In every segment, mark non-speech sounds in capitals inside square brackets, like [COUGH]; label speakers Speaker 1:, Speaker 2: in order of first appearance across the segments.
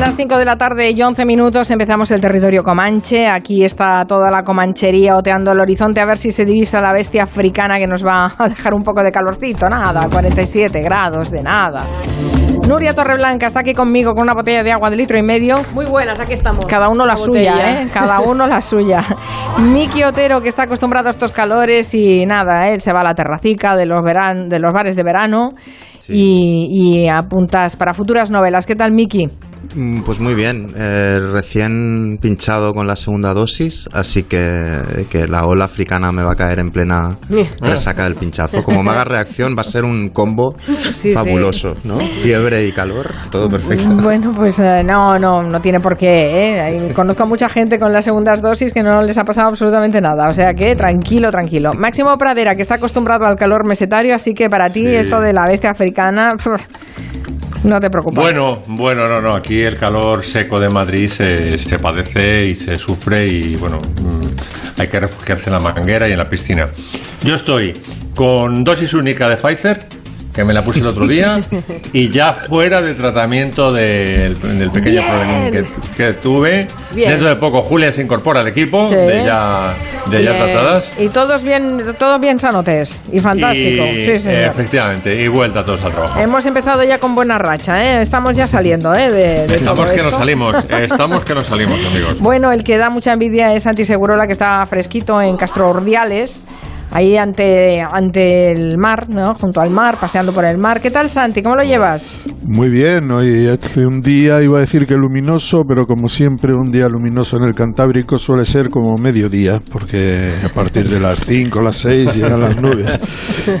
Speaker 1: las 5 de la tarde y 11 minutos empezamos el territorio Comanche. Aquí está toda la comanchería oteando el horizonte a ver si se divisa la bestia africana que nos va a dejar un poco de calorcito. Nada, 47 grados de nada. Nuria Torreblanca está aquí conmigo con una botella de agua de litro y medio.
Speaker 2: Muy buenas, aquí estamos.
Speaker 1: Cada uno la, suya, ¿eh? Cada [LAUGHS] uno la suya. Miki Otero, que está acostumbrado a estos calores y nada, él se va a la terracica de los, veran de los bares de verano y, y apuntas para futuras novelas. ¿Qué tal, Miki?
Speaker 3: Mm, pues muy bien, eh, recién pinchado con la segunda dosis, así que, que, la ola africana me va a caer en plena resaca del pinchazo. Como me haga reacción va a ser un combo sí, fabuloso, sí. ¿no? Fiebre y calor, todo perfecto.
Speaker 1: Bueno, pues eh, no, no, no tiene por qué. ¿eh? Conozco a mucha gente con las segundas dosis que no les ha pasado absolutamente nada, o sea que tranquilo, tranquilo. Máximo Pradera, que está acostumbrado al calor mesetario, así que para ti esto de la bestia africana... No te preocupes.
Speaker 4: Bueno, bueno, no, no. Aquí el calor seco de Madrid se, se padece y se sufre y bueno, mm, hay que refugiarse en la manguera y en la piscina. Yo estoy con dosis única de Pfizer que me la puse el otro día y ya fuera de tratamiento del, del pequeño problema que, que, tuve. Bien. Dentro de poco Julia se incorpora al equipo sí. de ya, de ya tratadas.
Speaker 1: Y todos bien, todos bien sanotes y fantástico.
Speaker 4: Y,
Speaker 1: sí, señor.
Speaker 4: Efectivamente, y vuelta todos al trabajo.
Speaker 1: Hemos empezado ya con buena racha, ¿eh? estamos ya saliendo ¿eh? de, de
Speaker 4: Estamos que
Speaker 1: esto.
Speaker 4: nos salimos, [LAUGHS] estamos que nos salimos, amigos.
Speaker 1: Bueno, el que da mucha envidia es Santi Segurola, que está fresquito en Castro Ordiales ahí ante, ante el mar, ¿no? junto al mar, paseando por el mar. ¿Qué tal, Santi? ¿Cómo lo llevas?
Speaker 5: Muy bien, hoy hace un día, iba a decir que luminoso, pero como siempre un día luminoso en el Cantábrico suele ser como mediodía, porque a partir de las 5, las 6 llegan las nubes.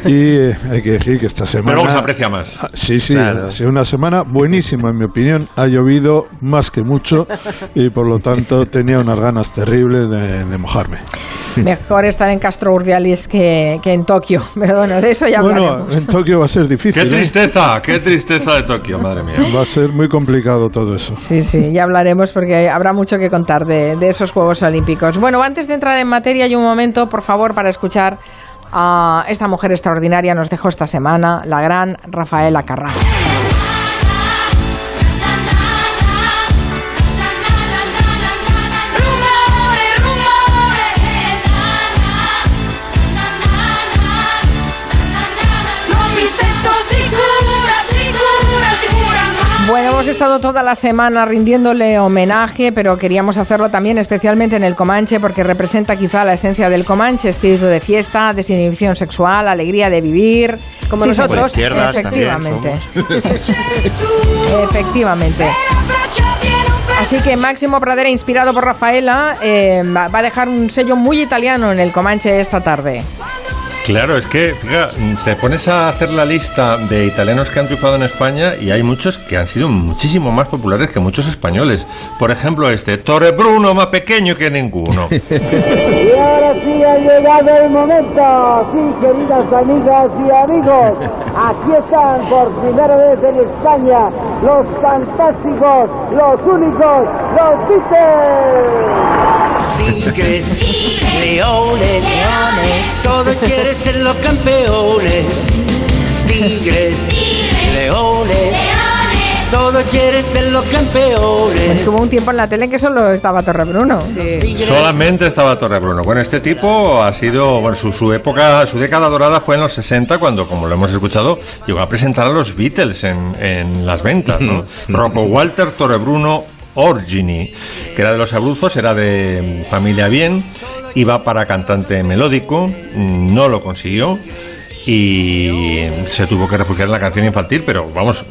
Speaker 5: Y eh, hay que decir que esta semana...
Speaker 4: Pero luego se aprecia más.
Speaker 5: Ah, sí, sí, claro. ha sido una semana buenísima, en mi opinión. Ha llovido más que mucho y por lo tanto tenía unas ganas terribles de, de mojarme.
Speaker 1: Mejor estar en Castro Urdialis que, que, en Tokio. [LAUGHS] Pero bueno, de eso ya
Speaker 5: bueno,
Speaker 1: hablaremos.
Speaker 5: en Tokio va a ser difícil.
Speaker 4: ¡Qué tristeza! ¿eh? ¡Qué tristeza de Tokio, madre mía!
Speaker 5: Va a ser muy complicado todo eso.
Speaker 1: Sí, sí, ya hablaremos porque habrá mucho que contar de, de esos Juegos Olímpicos. Bueno, antes de entrar en materia, hay un momento, por favor, para escuchar a esta mujer extraordinaria. Nos dejó esta semana la gran Rafaela Carrá. Estado toda la semana rindiéndole homenaje, pero queríamos hacerlo también especialmente en el Comanche porque representa quizá la esencia del Comanche, espíritu de fiesta, desinhibición sexual, alegría de vivir, como sí, nosotros. Efectivamente. [LAUGHS] Efectivamente. Así que Máximo Pradera, inspirado por Rafaela, eh, va a dejar un sello muy italiano en el Comanche esta tarde.
Speaker 4: Claro, es que fíjate, te pones a hacer la lista de italianos que han triunfado en España y hay muchos que han sido muchísimo más populares que muchos españoles. Por ejemplo, este Torre Bruno, más pequeño que ninguno. [LAUGHS]
Speaker 6: y ahora sí ha llegado el momento. Sí, queridas amigas y amigos, aquí están por primera vez en España los fantásticos, los únicos, los Beatles.
Speaker 7: Tigres, leones, leones, todo quiere ser los campeones. Tigres, leones, todo quiere ser los campeones.
Speaker 1: Pues hubo un tiempo en la tele en que solo estaba Torrebruno.
Speaker 4: Sí. Solamente estaba Torrebruno. Bueno, este tipo ha sido, bueno, su, su, época, su década dorada fue en los 60, cuando, como lo hemos escuchado, llegó a presentar a los Beatles en, en las ventas, ¿no? [LAUGHS] Rocco Walter, Torrebruno, Orgini, que era de los Abruzos, era de familia bien, iba para cantante melódico, no lo consiguió y se tuvo que refugiar en la canción infantil, pero vamos,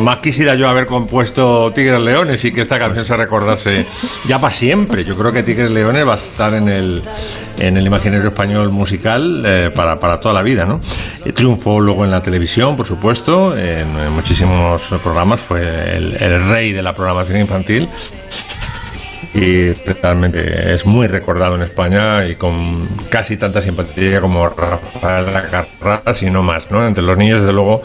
Speaker 4: más quisiera yo haber compuesto Tigres Leones y que esta canción se recordase ya para siempre. Yo creo que Tigres Leones va a estar en el, en el imaginario español musical eh, para, para, toda la vida, ¿no? Triunfó luego en la televisión, por supuesto, en, en muchísimos programas, fue el, el rey de la programación infantil y realmente es muy recordado en España y con casi tanta simpatía como Rafael Carrá, si no más, ¿no? Entre los niños, desde luego,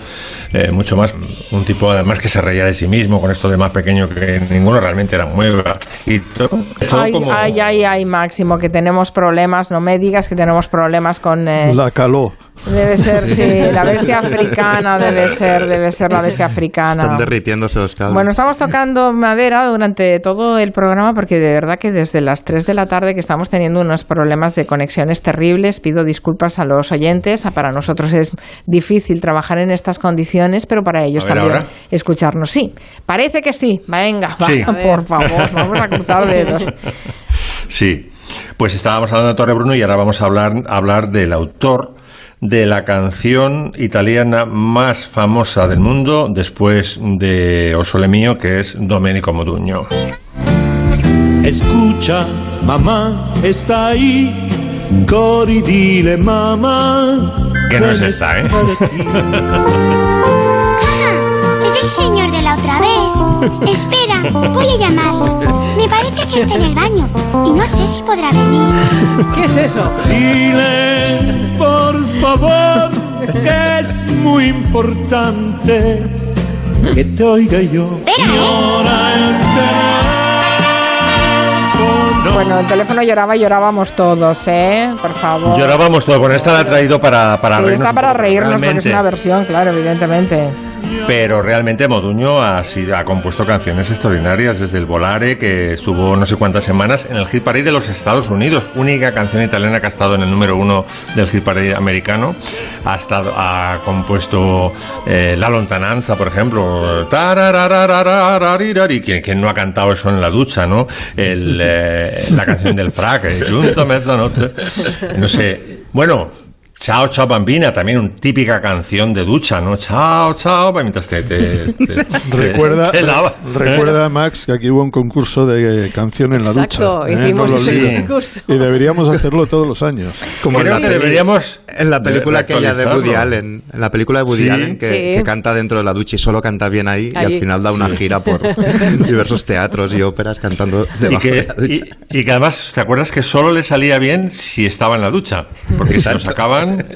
Speaker 4: eh, mucho más. Un tipo, además, que se reía de sí mismo, con esto de más pequeño que ninguno, realmente era muy bajito.
Speaker 1: Ay, como... ay, ay, ay, Máximo, que tenemos problemas, no me digas que tenemos problemas con... Eh...
Speaker 5: La caló.
Speaker 1: Debe ser, sí, la bestia africana debe ser, debe ser la bestia africana.
Speaker 3: Están derritiéndose los cables.
Speaker 1: Bueno, estamos tocando madera durante todo el programa porque de verdad que desde las 3 de la tarde que estamos teniendo unos problemas de conexiones terribles, pido disculpas a los oyentes, para nosotros es difícil trabajar en estas condiciones, pero para ellos
Speaker 4: ver,
Speaker 1: también
Speaker 4: ahora.
Speaker 1: escucharnos. Sí, parece que sí, venga, va, [LAUGHS] por favor, vamos a cruzar dedos.
Speaker 4: Sí, pues estábamos hablando de Torre Bruno y ahora vamos a hablar, a hablar del autor de la canción italiana más famosa del mundo después de O Sole Mio, que es Domenico Modugno.
Speaker 2: Escucha, mamá está ahí. Cori dile mamá.
Speaker 4: Que no es esta, ¿eh?
Speaker 8: Es el señor de la otra vez. Espera, voy a llamarlo. Me parece que está en el baño y no sé si podrá venir.
Speaker 1: ¿Qué es eso?
Speaker 2: Dile, por favor, que es muy importante que te oiga yo.
Speaker 8: ¿eh?
Speaker 1: Bueno, el teléfono lloraba y llorábamos todos, ¿eh? Por favor.
Speaker 4: Llorábamos todo. Bueno, esta la ha traído para, para
Speaker 1: Sí,
Speaker 4: reírnos.
Speaker 1: está para reírnos porque es
Speaker 4: realmente-
Speaker 1: una versión, claro, evidentemente.
Speaker 4: Pero realmente Moduño ha, sido- ha compuesto canciones extraordinarias desde el Volare, que estuvo no sé cuántas semanas en el Hit Parade de los Estados Unidos, única canción italiana que ha estado en el número uno del Hit Parade americano. Ha, estado, ha compuesto eh, La Lontananza, por ejemplo. ¿Quién, quién no ha cantado eso en la ducha, no? El, eh, la canción del frac, eh, Junto a mezzanotte. No sé. Bueno, Chao, chao, bambina, también una típica canción de ducha, ¿no? Chao, chao, mientras te, te, te- te-
Speaker 5: Recuerda, recuerda, Max, que aquí hubo un concurso de canción en la
Speaker 9: Exacto,
Speaker 5: ducha. ¿eh?
Speaker 9: hicimos
Speaker 5: No
Speaker 9: ese concurso.
Speaker 5: Y deberíamos hacerlo todos los años.
Speaker 3: Como en la
Speaker 4: que deberíamos
Speaker 3: En la película aquella de Woody. Allen. En la película de Woody
Speaker 4: Sí.
Speaker 3: Allen que,
Speaker 9: Sí.
Speaker 3: que canta dentro de la ducha y solo canta bien ahí y al final da una gira por [LAUGHS] diversos teatros y óperas cantando
Speaker 4: Y
Speaker 3: debajo de
Speaker 4: que,
Speaker 3: la ducha.
Speaker 4: y, y que además, ¿te acuerdas que solo le salía bien si estaba en la ducha? Porque si lo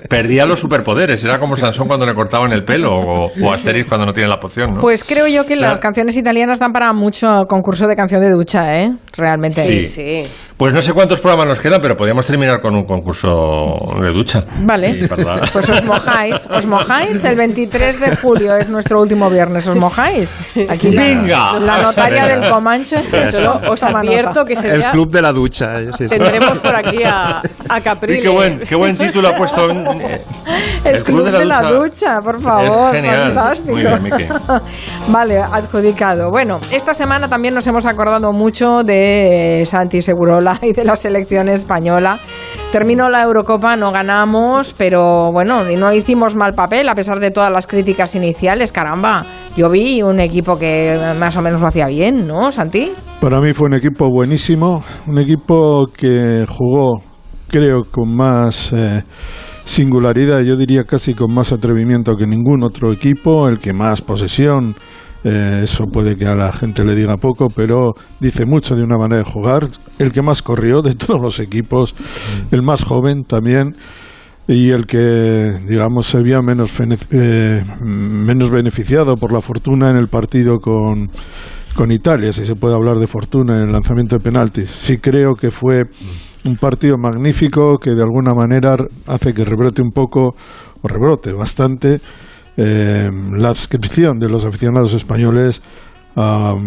Speaker 4: perdía los superpoderes. Era como Sansón cuando le cortaban el pelo o, o Asterix cuando no tiene la poción, ¿no?
Speaker 1: Pues creo yo que las
Speaker 4: Claro.
Speaker 1: canciones italianas dan para mucho concurso de canción de ducha, ¿eh? Realmente.
Speaker 4: Sí.
Speaker 9: Sí.
Speaker 4: Pues no sé cuántos programas nos quedan, pero podríamos terminar con un concurso de ducha.
Speaker 1: Vale. [LAUGHS] Pues os mojáis, os mojáis. El 23 de julio es nuestro último viernes. ¿Os mojáis? Aquí la,
Speaker 4: ¡Venga!
Speaker 1: la notaria del Comanche.
Speaker 9: Solo os advierto que
Speaker 3: El
Speaker 9: sería...
Speaker 3: club de la ducha. sí, sí.
Speaker 9: Tendremos por aquí a, a Caprile.
Speaker 4: Y qué buen, qué buen título ha puesto. eh,
Speaker 1: El, club, de, la, ducha. por favor.
Speaker 4: Es genial.
Speaker 1: Fantástico.
Speaker 4: Muy bien, Miki. [LAUGHS]
Speaker 1: vale, adjudicado. Bueno, esta semana también nos hemos acordado mucho de Santi Segurola y de la selección española. Terminó la Eurocopa, no ganamos, pero bueno, no hicimos mal papel a pesar de todas las críticas iniciales. Caramba, yo vi un equipo que más o menos lo hacía bien, ¿no, Santi?
Speaker 5: Para mí fue un equipo buenísimo, un equipo que jugó, creo, con más eh, singularidad, yo diría casi con más atrevimiento que ningún otro equipo, el que más posesión, eh, eso puede que a la gente le diga poco, pero dice mucho de una manera de jugar, el que más corrió de todos los equipos, el más joven también y el que digamos se vio menos eh, menos beneficiado por la fortuna en el partido con con Italia, si se puede hablar de fortuna en el lanzamiento de penaltis. Sí creo que fue un partido magnífico que de alguna manera hace que rebrote un poco, o rebrote bastante, eh, la adscripción de los aficionados españoles a,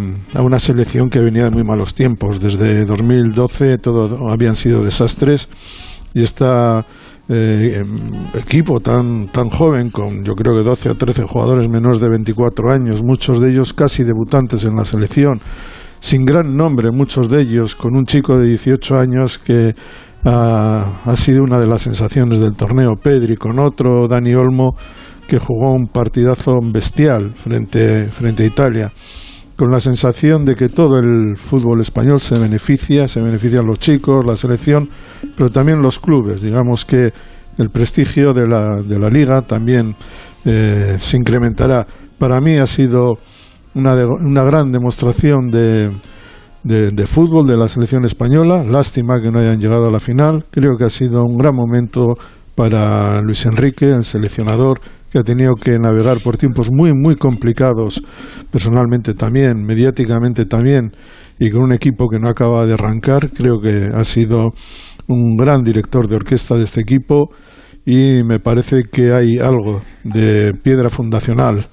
Speaker 5: una selección que venía de muy malos tiempos. Desde 2012 todo habían sido desastres y esta eh, em, equipo tan tan joven con yo creo que 12 o 13 jugadores menores de 24 años muchos de ellos casi debutantes en la selección sin gran nombre muchos de ellos con un chico de 18 años que ah, ha sido una de las sensaciones del torneo Pedri con otro Dani Olmo que jugó un partidazo bestial frente frente a Italia con la sensación de que todo el fútbol español se beneficia, se benefician los chicos, la selección, pero también los clubes. Digamos que el prestigio de la, de la liga también eh, se incrementará. Para mí ha sido una, de- una gran demostración de, de, de fútbol de la selección española. Lástima que no hayan llegado a la final. Creo que ha sido un gran momento para Luis Enrique, el seleccionador, que ha tenido que navegar por tiempos muy, muy complicados, personalmente también, mediáticamente también, y con un equipo que no acaba de arrancar. Creo que ha sido un gran director de orquesta de este equipo y me parece que hay algo de piedra fundacional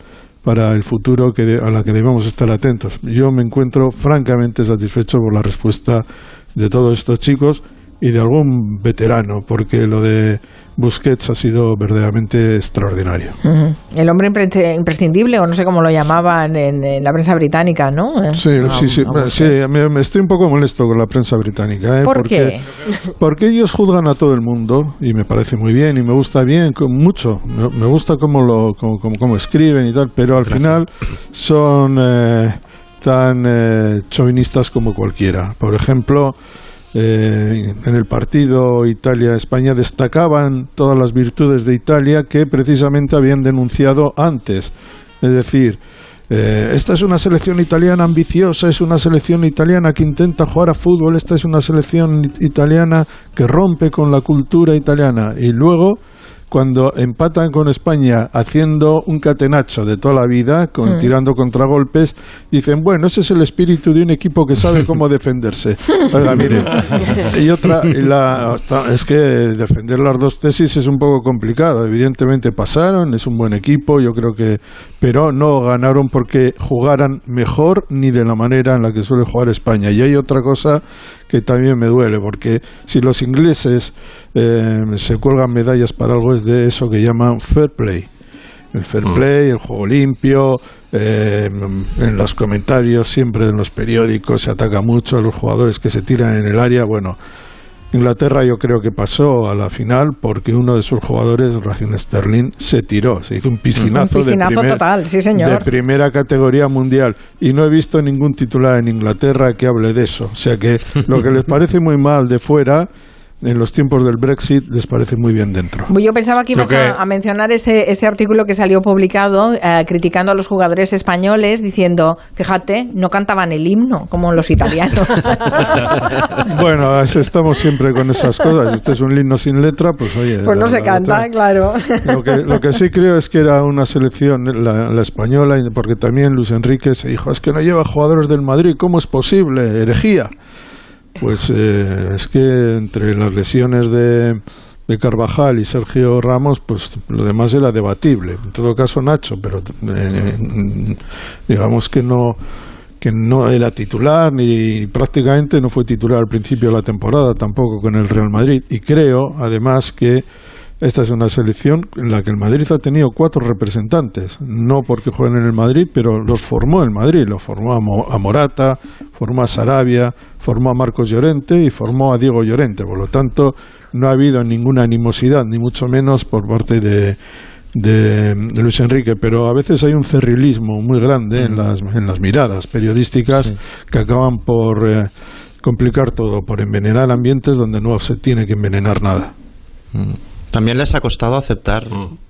Speaker 5: para el futuro que de- a la que debemos estar atentos. Yo me encuentro francamente satisfecho por la respuesta de todos estos chicos y de algún veterano, porque lo de Busquets ha sido verdaderamente extraordinario.
Speaker 1: El hombre impre- imprescindible, o no sé cómo lo llamaban en, en la prensa británica, ¿no?
Speaker 5: Sí,
Speaker 1: Ah,
Speaker 5: sí, sí, sí, me, me estoy un poco molesto con la prensa británica. ¿eh?
Speaker 1: ¿Por
Speaker 5: porque,
Speaker 1: qué?
Speaker 5: Porque ellos juzgan a todo el mundo y me parece muy bien y me gusta bien, con mucho. Me, me gusta cómo lo cómo, cómo- cómo escriben y tal, pero al final son eh, tan eh, chauvinistas como cualquiera. Por ejemplo, eh, en el partido Italia-España destacaban todas las virtudes de Italia que precisamente habían denunciado antes. Es decir, eh, esta es una selección italiana ambiciosa, es una selección italiana que intenta jugar a fútbol, esta es una selección it- italiana que rompe con la cultura italiana. Y luego, cuando empatan con España haciendo un catenacho de toda la vida, con,
Speaker 10: Mm.
Speaker 5: tirando contragolpes, dicen, bueno, ese es el espíritu de un equipo que sabe cómo [LAUGHS] defenderse. Oiga, mire, y otra, y la, hasta- es que defender las dos tesis es un poco complicado. Evidentemente pasaron, es un buen equipo, yo creo que, pero no ganaron porque jugaran mejor ni de la manera en la que suele jugar España. Y hay otra cosa que también me duele, porque si los ingleses eh, se cuelgan medallas para algo es de eso que llaman fair play. El fair play, el juego limpio, eh, en los comentarios siempre en los periódicos se ataca mucho a los jugadores que se tiran en el área. Bueno, Inglaterra yo creo que pasó a la final porque uno de sus jugadores, Raheem Sterling, se tiró, se hizo un piscinazo,
Speaker 1: Un piscinazo
Speaker 5: de, primer-
Speaker 1: total, sí, señor.
Speaker 5: de primera categoría mundial y no he visto ningún titular en Inglaterra que hable de eso. O sea que lo que les parece muy mal de fuera, en los tiempos del Brexit, les parece muy bien dentro.
Speaker 1: Yo pensaba que ibas
Speaker 5: que-
Speaker 1: a, a mencionar ese, ese artículo que salió publicado eh, criticando a los jugadores españoles diciendo, fíjate, no cantaban el himno como los italianos. [LAUGHS]
Speaker 5: Bueno, es- estamos siempre con esas cosas. Este es un himno sin letra, pues oye.
Speaker 1: pues no
Speaker 5: la-
Speaker 1: se
Speaker 5: la
Speaker 1: canta,
Speaker 5: letra-
Speaker 1: claro.
Speaker 5: Lo que, lo que sí creo es que era una selección, la, la española, y- porque también Luis Enrique se dijo, es que no lleva jugadores del Madrid, ¿cómo es posible? Herejía. Pues eh, es que entre las lesiones de, de Carvajal y Sergio Ramos, pues lo demás era debatible. En todo caso, Nacho, pero eh, digamos que no que no era titular ni prácticamente no fue titular al principio de la temporada tampoco con el Real Madrid y creo además que esta es una selección en la que el Madrid ha tenido cuatro representantes, no porque jueguen en el Madrid, pero los formó el Madrid, lo formó a, Mo- a Morata, formó a Sarabia, formó a Marcos Llorente y formó a Diego Llorente. Por lo tanto, no ha habido ninguna animosidad, ni mucho menos por parte de, de, Luis Enrique, pero a veces hay un cerrilismo muy grande en las, en las miradas periodísticas que acaban por eh, complicar todo, por envenenar ambientes donde no se tiene que envenenar nada.
Speaker 3: También les ha costado aceptar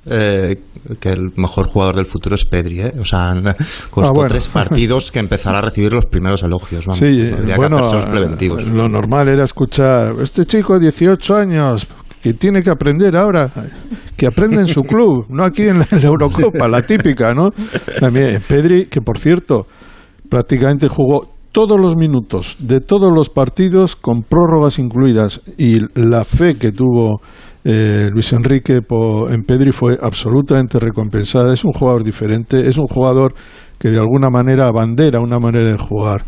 Speaker 3: eh, que el mejor jugador del futuro es Pedri, ¿eh? O sea, han- costó
Speaker 5: Ah, bueno.
Speaker 3: tres partidos que empezara a recibir los primeros elogios. Vamos,
Speaker 5: Sí, bueno,
Speaker 3: que los preventivos.
Speaker 5: lo normal era escuchar, este chico de 18 años, que tiene que aprender ahora, que aprende en su club, [LAUGHS] no aquí en la, en la Eurocopa, la típica, ¿no? También Pedri, que por cierto, prácticamente jugó todos los minutos de todos los partidos con prórrogas incluidas y la fe que tuvo eh, Luis Enrique po- en Pedri fue absolutamente recompensada. Es un jugador diferente, es un jugador que de alguna manera abandera una manera de jugar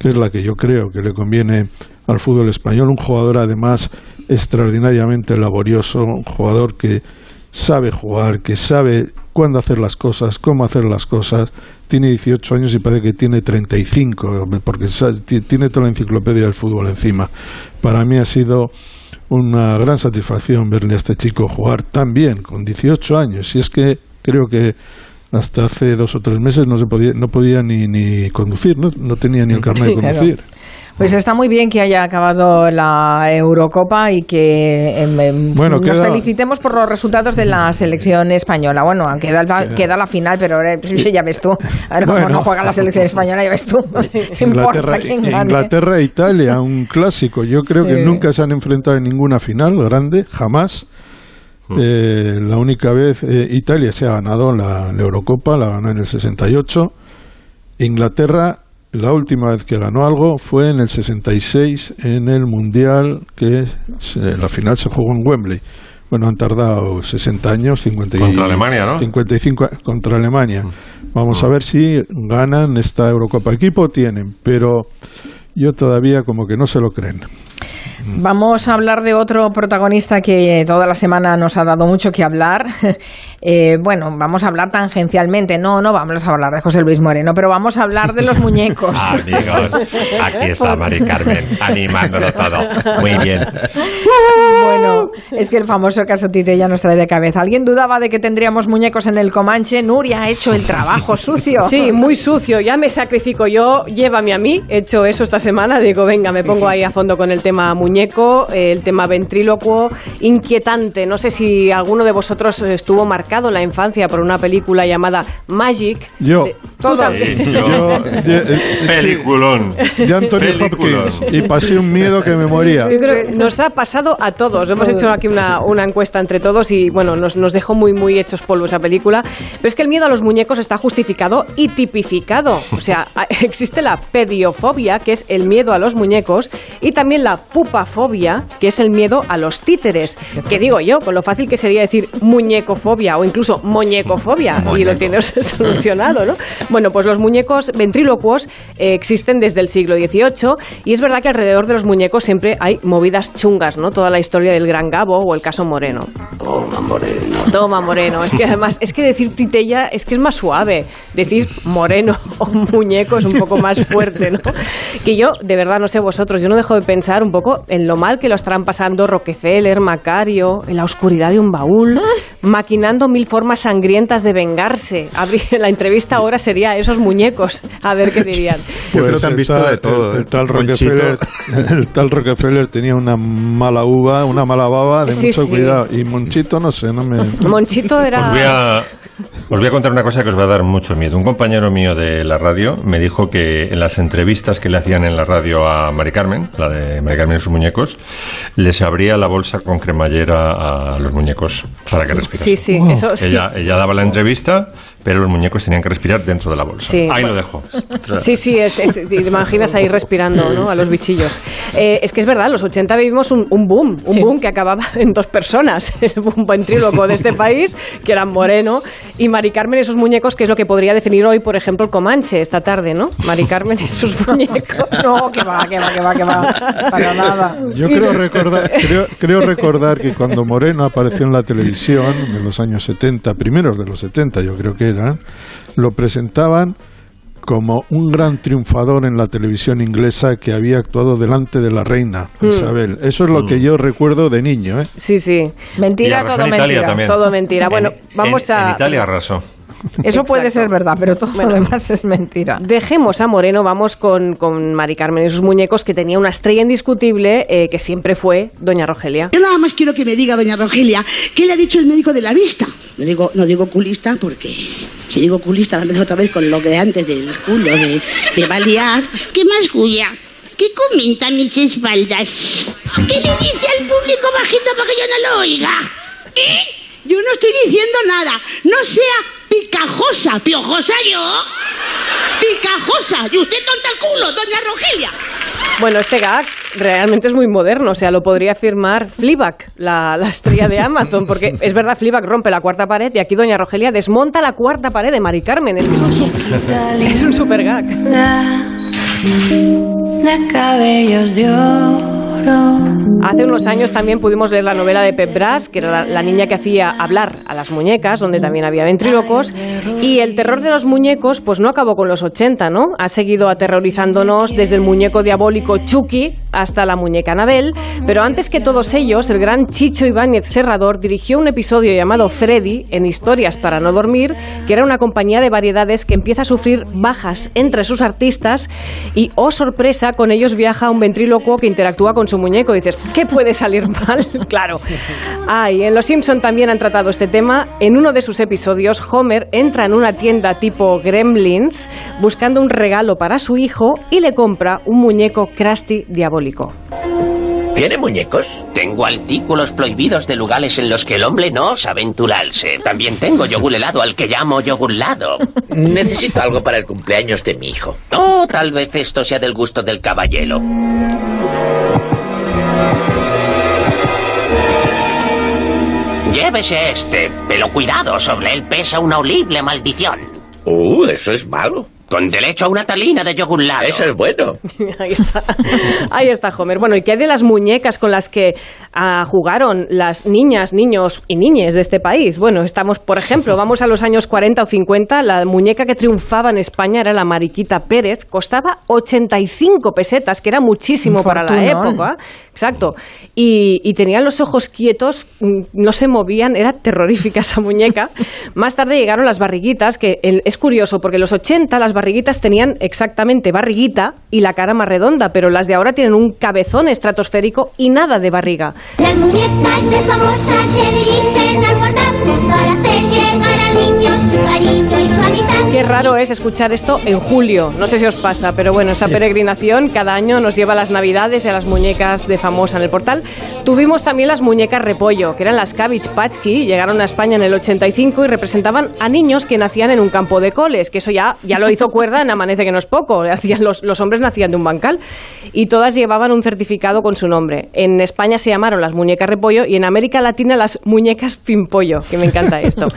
Speaker 5: que es la que yo creo que le conviene al fútbol español, un jugador además extraordinariamente laborioso, un jugador que sabe jugar, que sabe cuándo hacer las cosas, cómo hacer las cosas. Tiene 18 años y parece que tiene 35, porque tiene toda la enciclopedia del fútbol encima. Para mí ha sido una gran satisfacción verle a este chico jugar tan bien, con 18 años. Y es que creo que hasta hace dos o tres meses no se podía, no podía ni, ni conducir, ¿no? no tenía ni el carnet de [LAUGHS]
Speaker 1: Claro. Pues está muy bien que haya acabado la Eurocopa y que em, em,
Speaker 5: Bueno,
Speaker 1: nos
Speaker 5: queda-
Speaker 1: felicitemos por los resultados de la selección española. Bueno, queda, el- queda la final, pero ahora, pues, ya ves tú. A ver cómo
Speaker 5: Bueno.
Speaker 1: no juega la selección española, ya ves tú. [LAUGHS] ¿Qué importa
Speaker 5: Inglaterra? Inglaterra e Italia, un clásico. Yo creo
Speaker 1: Sí.
Speaker 5: que nunca se han enfrentado en ninguna final grande, jamás. Eh, la única vez eh, Italia se ha ganado la, la Eurocopa, la ganó en el 68. Inglaterra, la última vez que ganó algo fue en el 66 en el Mundial, que se- la final se jugó en Wembley. bueno, han tardado 60 años, 50 y-
Speaker 4: Contra Alemania, ¿no?
Speaker 5: 55 a- contra Alemania. Vamos a ver si ganan esta Eurocopa. Equipo tienen, pero yo todavía como que no se lo creen.
Speaker 1: Vamos a hablar de otro protagonista que toda la semana nos ha dado mucho que hablar. [LAUGHS] Eh, bueno, vamos a hablar tangencialmente. No, no vamos a hablar de José Luis Moreno, pero vamos a hablar de los [LAUGHS] muñecos.
Speaker 4: Amigos, aquí está Mari Carmen [LAUGHS] animándolo todo. Muy bien.
Speaker 1: Bueno, es que el famoso caso Tite ya nos trae de cabeza. ¿Alguien dudaba de que tendríamos muñecos en el Comanche? Nuria ha hecho el trabajo sucio.
Speaker 9: Sí, muy sucio. Ya me sacrifico yo. Llévame a mí. He hecho eso esta semana. Digo, venga, me pongo ahí a fondo con el tema muñeco, eh, el tema ventrílocuo. Inquietante. No sé si alguno de vosotros estuvo marcado en la infancia por una película llamada Magic.
Speaker 5: Yo.
Speaker 9: De- tú también.
Speaker 4: Sí,
Speaker 5: Yo,
Speaker 4: yo-
Speaker 5: de, de-
Speaker 4: Peliculón.
Speaker 5: de Anthony
Speaker 4: Peliculón.
Speaker 5: Hopkins y pasé un miedo que me moría.
Speaker 9: Yo creo que nos ha pasado a todos. Hemos hecho aquí una, una encuesta entre todos y bueno, nos, nos dejó muy, muy hechos polvo esa película. Pero es que el miedo a los muñecos está justificado y tipificado. O sea, [LAUGHS] existe la pediofobia, que es el miedo a los muñecos, y también la pupafobia, que es el miedo a los títeres. Que digo yo, con lo fácil que sería decir muñecofobia o incluso moñecofobia, y lo tienes [LAUGHS] solucionado, ¿no? Bueno, pues los muñecos ventrílocuos eh, existen desde el siglo XVIII y es verdad que alrededor de los muñecos siempre hay movidas chungas, ¿no? Toda la historia del Gran Gabo o el caso Moreno. Toma Moreno. Toma Moreno. Es que además, es que decir titella es que es más suave. Decir Moreno o muñeco es un poco más fuerte, ¿no? Que yo, de verdad, no sé vosotros, yo no dejo de pensar un poco en lo mal que lo estarán pasando Rockefeller, Macario, en la oscuridad de un baúl, maquinando mil formas sangrientas de vengarse. [LAUGHS] La entrevista ahora sería esos muñecos, a ver qué dirían.
Speaker 3: Yo creo que han
Speaker 5: el
Speaker 3: visto
Speaker 5: tal-
Speaker 3: de todo,
Speaker 5: El, el
Speaker 3: ¿eh?
Speaker 5: tal. Rockefeller, [LAUGHS] el tal Rockefeller tenía una mala uva, una mala baba, de
Speaker 9: Sí,
Speaker 5: mucho
Speaker 9: sí.
Speaker 5: cuidado. Y Monchito, no sé, no me...
Speaker 9: Monchito era...
Speaker 4: Os voy, a, os voy a contar una cosa que os va a dar mucho miedo. Un compañero mío de la radio me dijo que en las entrevistas que le hacían en la radio a Mari Carmen, la de Mari Carmen y sus muñecos, les abría la bolsa con cremallera a los muñecos para que respirasen.
Speaker 9: Sí, sí, eso sí.
Speaker 4: Ella, ella daba la entrevista, pero los muñecos tenían que respirar dentro de la bolsa.
Speaker 9: Sí.
Speaker 4: Ahí
Speaker 9: Bueno.
Speaker 4: lo dejo. [LAUGHS]
Speaker 9: Sí, sí, es, es- te imaginas ahí respirando ¿no? a los bichillos. Eh, es que es verdad, en los 80 vivimos un, un boom, un boom que acababa [LAUGHS] en dos personas. [LAUGHS] El boom ventríloco de este país, que eran Moreno, y Mari Carmen y sus muñecos, que es lo que podría definir hoy, por ejemplo, el Comanche esta tarde, ¿no? Mari Carmen y sus muñecos.
Speaker 1: No, que va, que va, que va, que va. Para nada.
Speaker 5: Yo creo recordar, creo, creo recordar que cuando Moreno apareció en la televisión en los años 70, primeros de los 70 yo creo que lo presentaban como un gran triunfador en la televisión inglesa que había actuado delante de la reina Isabel. Eso es lo que yo recuerdo de niño, ¿eh?
Speaker 9: Sí, sí,
Speaker 1: Mentira, todo mentira.
Speaker 9: todo mentira. Bueno,
Speaker 4: En-
Speaker 9: vamos
Speaker 4: en-
Speaker 9: a...
Speaker 4: En Italia arrasó.
Speaker 1: Eso puede
Speaker 9: Exacto.
Speaker 1: ser verdad, pero todo
Speaker 9: Bueno.
Speaker 1: lo demás es mentira.
Speaker 9: Dejemos a Moreno, vamos con, con Mari Carmen y sus muñecos, que tenía una estrella indiscutible, eh, que siempre fue Doña Rogelia.
Speaker 10: Yo nada más quiero que me diga, doña Rogelia, ¿qué le ha dicho el médico de la vista? No digo, no digo culista porque si digo culista me empezó otra vez con lo que de antes del culo, de, a liar. ¿Qué más, Julia? ¿Qué comenta mis espaldas? ¿Qué le dice al público bajito para que yo no lo oiga? ¿Eh? Yo no estoy diciendo nada. No sea picajosa, piojosa yo. Picajosa. Y usted tonta el culo, doña Rogelia.
Speaker 9: Bueno, este gag realmente es muy moderno, o sea, lo podría firmar Fleabag, la, la estrella de Amazon, porque es verdad, Fleabag rompe la cuarta pared y aquí Doña Rogelia desmonta la cuarta pared de Mari Carmen. Es que es un, es un super gag.
Speaker 11: de cabellos de oro.
Speaker 9: Hace unos años también pudimos leer la novela de Pep Brass, que era la, niña que hacía hablar a las muñecas, donde también había ventrílocos. Y el terror de los muñecos, pues no acabó con los 80, ¿no? Ha seguido aterrorizándonos desde el muñeco diabólico Chucky hasta la muñeca Anabel. Pero antes que todos ellos, el gran Chicho Ibáñez Serrador dirigió un episodio llamado Freddy en Historias para no dormir, que era una compañía de variedades que empieza a sufrir bajas entre sus artistas y, oh sorpresa, con ellos viaja un ventrílocuo que interactúa con su muñeco. dices, ¿qué puede salir mal? [LAUGHS] claro. Ay, en Los Simpson también han tratado este tema. En uno de sus episodios, Homer entra en una tienda tipo Gremlins buscando un regalo para su hijo y le compra un muñeco Krusty diabólico.
Speaker 12: ¿Tiene muñecos? Tengo artículos prohibidos de lugares en los que el hombre no osa aventurarse. También tengo yogur helado al que llamo yogurlado. [LAUGHS] Necesito algo para el cumpleaños de mi hijo. O tal vez esto sea del gusto del caballero. Llévese este, pero cuidado, sobre él pesa una horrible maldición.
Speaker 13: Uh, eso es malo.
Speaker 12: Con derecho a una talina de yogur lado.
Speaker 13: Eso es bueno. [LAUGHS]
Speaker 9: Ahí está. Ahí está Homer. Bueno, ¿y qué hay de las muñecas con las que ah, jugaron las niñas, niños y niñes de este país? Bueno, estamos, por ejemplo, vamos a los años 40 o 50. La muñeca que triunfaba en España era la Mariquita Pérez. Costaba 85 pesetas, que era muchísimo para la época. Exacto. Y, y tenían los ojos quietos, mm, no se movían, era terrorífica esa muñeca. Más tarde llegaron las barriguitas, que el- es curioso, porque en los 80 las barriguitas tenían exactamente barriguita y la cara más redonda, pero las de ahora tienen un cabezón estratosférico y nada de barriga.
Speaker 8: Las muñecas de famosas se dirigen al portal para hacer llegar al niño su cariño y su amistad.
Speaker 9: Qué raro es escuchar esto en julio. No sé si os pasa, pero bueno, esta peregrinación cada año nos lleva a las navidades y a las muñecas de famosa en el portal. Tuvimos también las muñecas repollo, que eran las Cabbage Patch Kid, llegaron a España en el 85 y representaban a niños que nacían en un campo de coles, que eso ya, ya lo hizo cuerda en Amanece que no es poco. [LAUGHS] Hacían los, los hombres nacían de un bancal y todas llevaban un certificado con su nombre. En España se llamaron las muñecas repollo y en América Latina las muñecas pimpollo, que me encanta esto. [LAUGHS]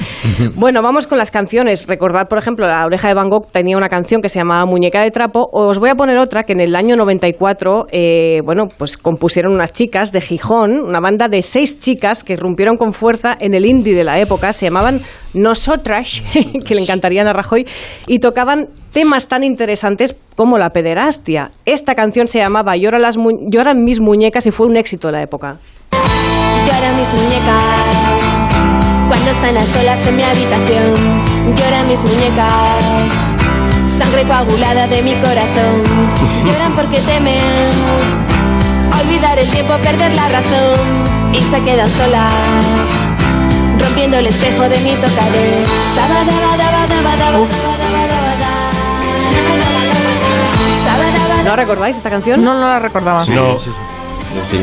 Speaker 9: Bueno, vamos con las canciones. Recordad, por ejemplo, La Oreja de Van Gogh tenía una canción que se llamaba Muñeca de Trapo. Os voy a poner otra que en el año 94, eh, bueno, pues compusieron unas chicas de Gijón, una banda de seis chicas que rompieron con fuerza en el indie de la época. Se llamaban Nosotras, [LAUGHS] que le encantarían a Rajoy, y tocaban temas tan interesantes como la pederastia. Esta canción se llamaba Llora las mu- Lloran mis muñecas y fue un éxito de la época.
Speaker 14: Lloran mis muñecas cuando están a solas en mi habitación. Lloran mis muñecas, sangre coagulada de mi corazón. [LAUGHS] Lloran porque temen olvidar el tiempo, perder la razón y se quedan solas. Rompiendo el espejo de mi. Sabadabadabadabada.
Speaker 9: ¿No recordáis esta canción?
Speaker 1: No, no la recordaba.
Speaker 3: Sí,
Speaker 4: No.
Speaker 3: Sí.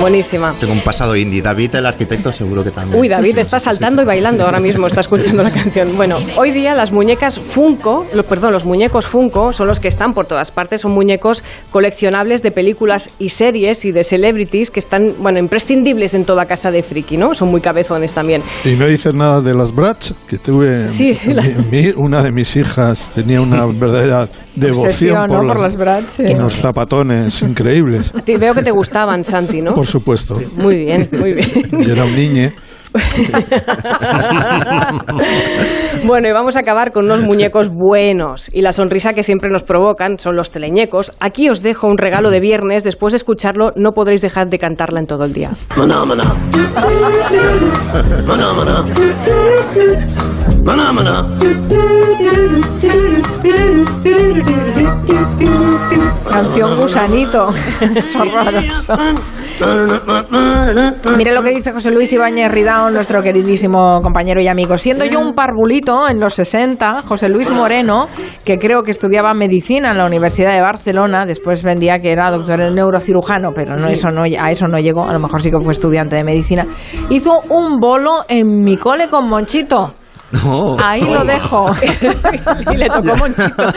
Speaker 9: Buenísima.
Speaker 3: Tengo un pasado indie. David, el arquitecto, seguro que también.
Speaker 9: Uy, David está saltando y bailando ahora mismo, está escuchando la canción. Bueno, hoy día las muñecas Funko, lo- perdón, los muñecos Funko son los que están por todas partes, son muñecos coleccionables de películas y series y de celebrities que están, bueno, imprescindibles en toda casa de friki, ¿no? Son muy cabezones también.
Speaker 5: Y no dices nada de las Bratz, que tuve.
Speaker 9: Sí,
Speaker 5: mi-
Speaker 9: las-
Speaker 5: mi- una de mis hijas tenía una [LAUGHS] verdadera devoción
Speaker 1: Obsesión,
Speaker 5: por,
Speaker 1: ¿no? Por
Speaker 5: las-
Speaker 1: las Bratz, sí.
Speaker 5: unos zapatones increíbles.
Speaker 9: Te veo que te gustaban, Santi, ¿no?
Speaker 5: Por supuesto.
Speaker 9: Muy bien, muy bien.
Speaker 5: Y era un niño. [LAUGHS]
Speaker 9: Bueno, y vamos a acabar con unos muñecos buenos. Y la sonrisa que siempre nos provocan son los teleñecos. Aquí os dejo un regalo de viernes. Después de escucharlo, no podréis dejar de cantarla en todo el día.
Speaker 12: Maná, maná. Maná, maná. Maná, maná.
Speaker 1: Canción gusanito. [LAUGHS] Mire lo que dice José Luis Ibáñez Ridao, nuestro queridísimo compañero y amigo. Siendo yo un parvulito en los 60, José Luis Moreno, que creo que estudiaba medicina en la Universidad de Barcelona, después vendía que era doctor en neurocirujano, pero no, eso no, a eso no llegó, a lo mejor sí que fue estudiante de medicina, hizo un bolo en mi cole con Monchito.
Speaker 3: No.
Speaker 1: Ahí lo dejo. [LAUGHS]
Speaker 9: y le tocó Monchito.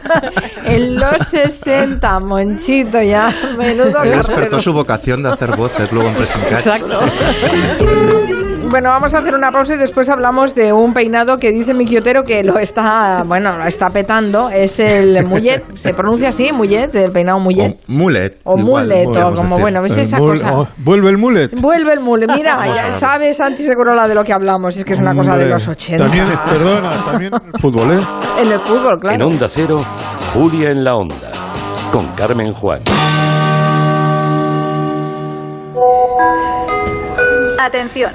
Speaker 9: [LAUGHS]
Speaker 1: en los 60, Monchito ya. Menudo
Speaker 3: Él despertó su vocación de hacer voces luego en Catch.
Speaker 9: Exacto. [LAUGHS]
Speaker 1: Bueno, vamos a hacer una pausa y después hablamos de un peinado que dice mi quiotero que lo está, bueno, lo está petando. Es el mullet, se pronuncia así, mullet, el peinado mullet.
Speaker 3: O mullet.
Speaker 1: O
Speaker 3: igual,
Speaker 1: mullet, o como
Speaker 3: decir.
Speaker 1: bueno, ¿ves
Speaker 5: El
Speaker 1: esa
Speaker 5: mul-
Speaker 1: cosa?
Speaker 5: oh, ¿Vuelve el mulet?
Speaker 1: Vuelve el mullet, mira, ya sabes, Santi seguro la de lo que hablamos, es que es una cosa de los 80.
Speaker 5: También, perdona, también el fútbol, ¿eh?
Speaker 1: En el fútbol,
Speaker 15: En
Speaker 1: claro.
Speaker 15: Onda Cero, Julia en la Onda, con Carmen Juan.
Speaker 16: Atención.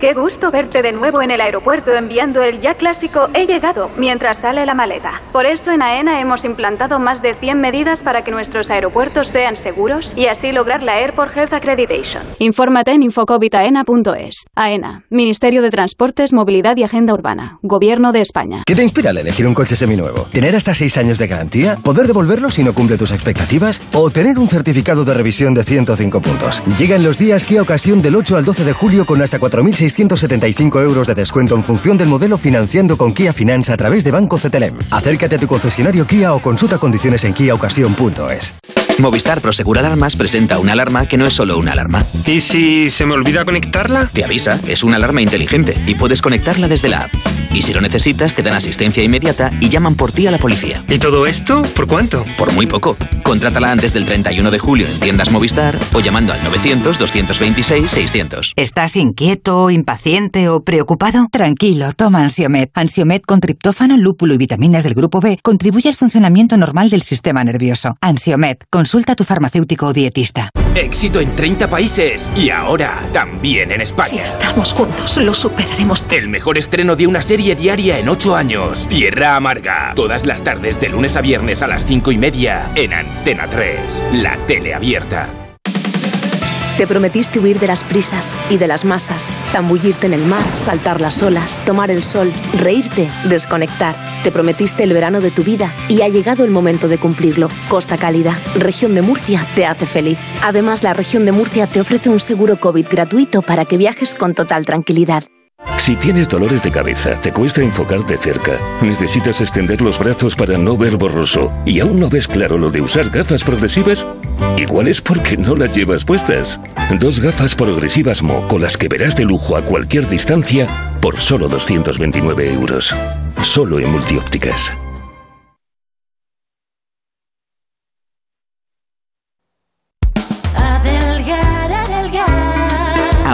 Speaker 16: Qué gusto verte de nuevo en el aeropuerto enviando el ya clásico He llegado mientras sale la maleta. Por eso en AENA hemos implantado más de 100 medidas para que nuestros aeropuertos sean seguros y así lograr la Airport Health Accreditation.
Speaker 17: Infórmate en infocovitaena.es. AENA, Ministerio de Transportes, Movilidad y Agenda Urbana, Gobierno de España.
Speaker 18: ¿Qué te inspira al elegir un coche seminuevo? ¿Tener hasta 6 años de garantía? ¿Poder devolverlo si no cumple tus expectativas? ¿O tener un certificado de revisión de 105 puntos? Llegan los días Kia Ocasión del 8 al 12 de julio con hasta 4.675 euros de descuento en función del modelo financiando con Kia Finance a través de Banco CTLM. Acércate a tu concesionario Kia o consulta condiciones en kiaocasión.es.
Speaker 19: Movistar Prosegur Alarmas presenta una alarma que no es solo una alarma.
Speaker 20: ¿Y si se me olvida conectarla?
Speaker 19: Te avisa, es una alarma inteligente y puedes conectarla desde la app. Y si lo necesitas, te dan asistencia inmediata y llaman por ti a la policía.
Speaker 20: ¿Y todo esto? ¿Por cuánto?
Speaker 19: Por muy poco. Contrátala antes del 31 de julio en tiendas Movistar o llamando al 900-226-600.
Speaker 21: ¿Estás inquieto, impaciente o preocupado? Tranquilo, toma Ansiomet. Ansiomet con triptófano, lúpulo y vitaminas del grupo B contribuye al funcionamiento normal del sistema nervioso. Ansiomet, consulta a tu farmacéutico o dietista.
Speaker 22: Éxito en 30 países y ahora también en España.
Speaker 23: Si estamos juntos, lo superaremos.
Speaker 22: El mejor estreno de una serie diaria en 8 años. Tierra Amarga. Todas las tardes de lunes a viernes a las 5 y media en Antena 3. La tele abierta.
Speaker 24: Te prometiste huir de las prisas y de las masas, zambullirte en el mar, saltar las olas, tomar el sol, reírte, desconectar. Te prometiste el verano de tu vida y ha llegado el momento de cumplirlo. Costa Cálida, región de Murcia, te hace feliz. Además, la región de Murcia te ofrece un seguro COVID gratuito para que viajes con total tranquilidad.
Speaker 25: Si tienes dolores de cabeza, te cuesta enfocarte cerca, necesitas extender los brazos para no ver borroso y aún no ves claro lo de usar gafas progresivas, igual es porque no las llevas puestas. Dos gafas progresivas Mo con las que verás de lujo a cualquier distancia por solo 229 euros. Solo en multiópticas.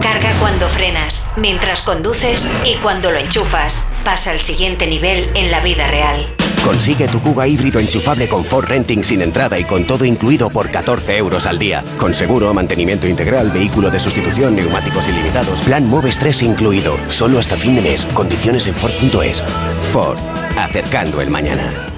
Speaker 26: Carga cuando frenas, mientras conduces y cuando lo enchufas. Pasa al siguiente nivel en la vida real.
Speaker 27: Consigue tu Kuga híbrido enchufable con Ford Renting sin entrada y con todo incluido por 14 euros al día. Con seguro, mantenimiento integral, vehículo de sustitución, neumáticos ilimitados, plan Moves 3 incluido. Solo hasta fin de mes. Condiciones en Ford.es. Ford. Acercando el mañana.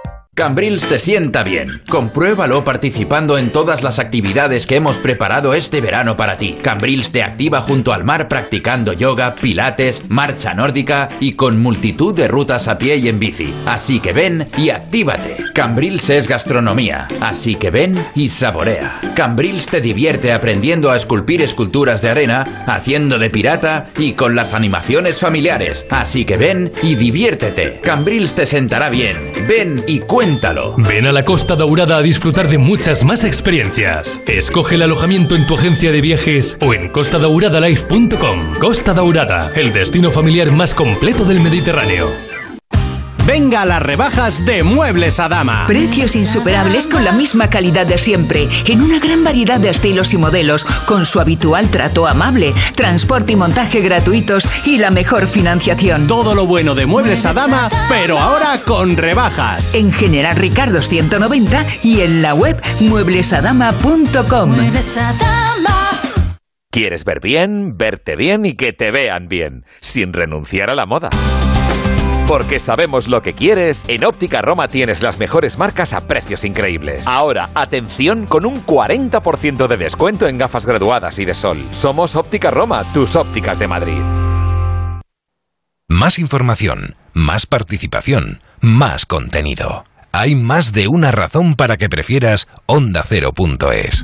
Speaker 22: Cambrils te sienta bien. Compruébalo participando en todas las actividades que hemos preparado este verano para ti. Cambrils te activa junto al mar practicando yoga, pilates, marcha nórdica y con multitud de rutas a pie y en bici. Así que ven y actívate. Cambrils es gastronomía, así que ven y saborea. Cambrils te divierte aprendiendo a esculpir esculturas de arena, haciendo de pirata y con las animaciones familiares. Así que ven y diviértete. Cambrils te sentará bien. Ven y cuéntalo.
Speaker 28: Ven a la Costa Daurada a disfrutar de muchas más experiencias. Escoge el alojamiento en tu agencia de viajes o en costadauradalife.com. Costa Daurada, el destino familiar más completo del Mediterráneo.
Speaker 29: Venga a las rebajas de Muebles a Dama.
Speaker 30: Precios insuperables con la misma calidad de siempre, en una gran variedad de estilos y modelos, con su habitual trato amable, transporte y montaje gratuitos y la mejor financiación.
Speaker 29: Todo lo bueno de Muebles a Dama, pero ahora con rebajas.
Speaker 30: En General Ricardo 190 y en la web mueblesadama.com.
Speaker 31: Muebles a dama.
Speaker 32: ¿Quieres ver bien, verte bien y que te vean bien, sin renunciar a la moda? Porque sabemos lo que quieres, en Óptica Roma tienes las mejores marcas a precios increíbles. Ahora, atención con un 40% de descuento en gafas graduadas y de sol. Somos Óptica Roma, tus ópticas de Madrid.
Speaker 33: Más información, más participación, más contenido. Hay más de una razón para que prefieras ondacero.es.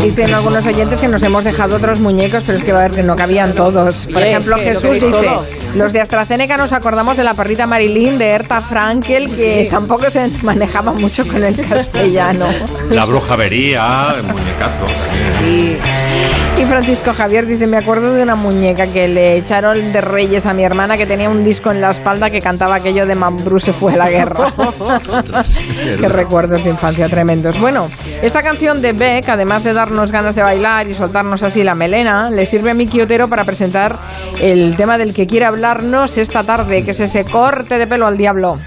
Speaker 1: Dicen algunos oyentes que nos hemos dejado otros muñecos, pero es que va a ver que no cabían todos. Por ejemplo, Jesús dice,
Speaker 9: todo.
Speaker 1: Los de AstraZeneca nos acordamos de la perrita Marilyn de Erta Frankel, que tampoco se manejaba mucho con el castellano.
Speaker 34: La bruja vería, el muñecazo.
Speaker 1: Sí. Y Francisco Javier dice, me acuerdo de una muñeca que le echaron de reyes a mi hermana que tenía un disco en la espalda que cantaba aquello de Mambrú se fue a la guerra. [LAUGHS] Qué recuerdos de infancia tremendos. Bueno, esta canción de Beck, además de darnos ganas de bailar y soltarnos así la melena, le sirve a mi quiotero para presentar el tema del que quiere hablarnos esta tarde, que es ese corte de pelo al diablo.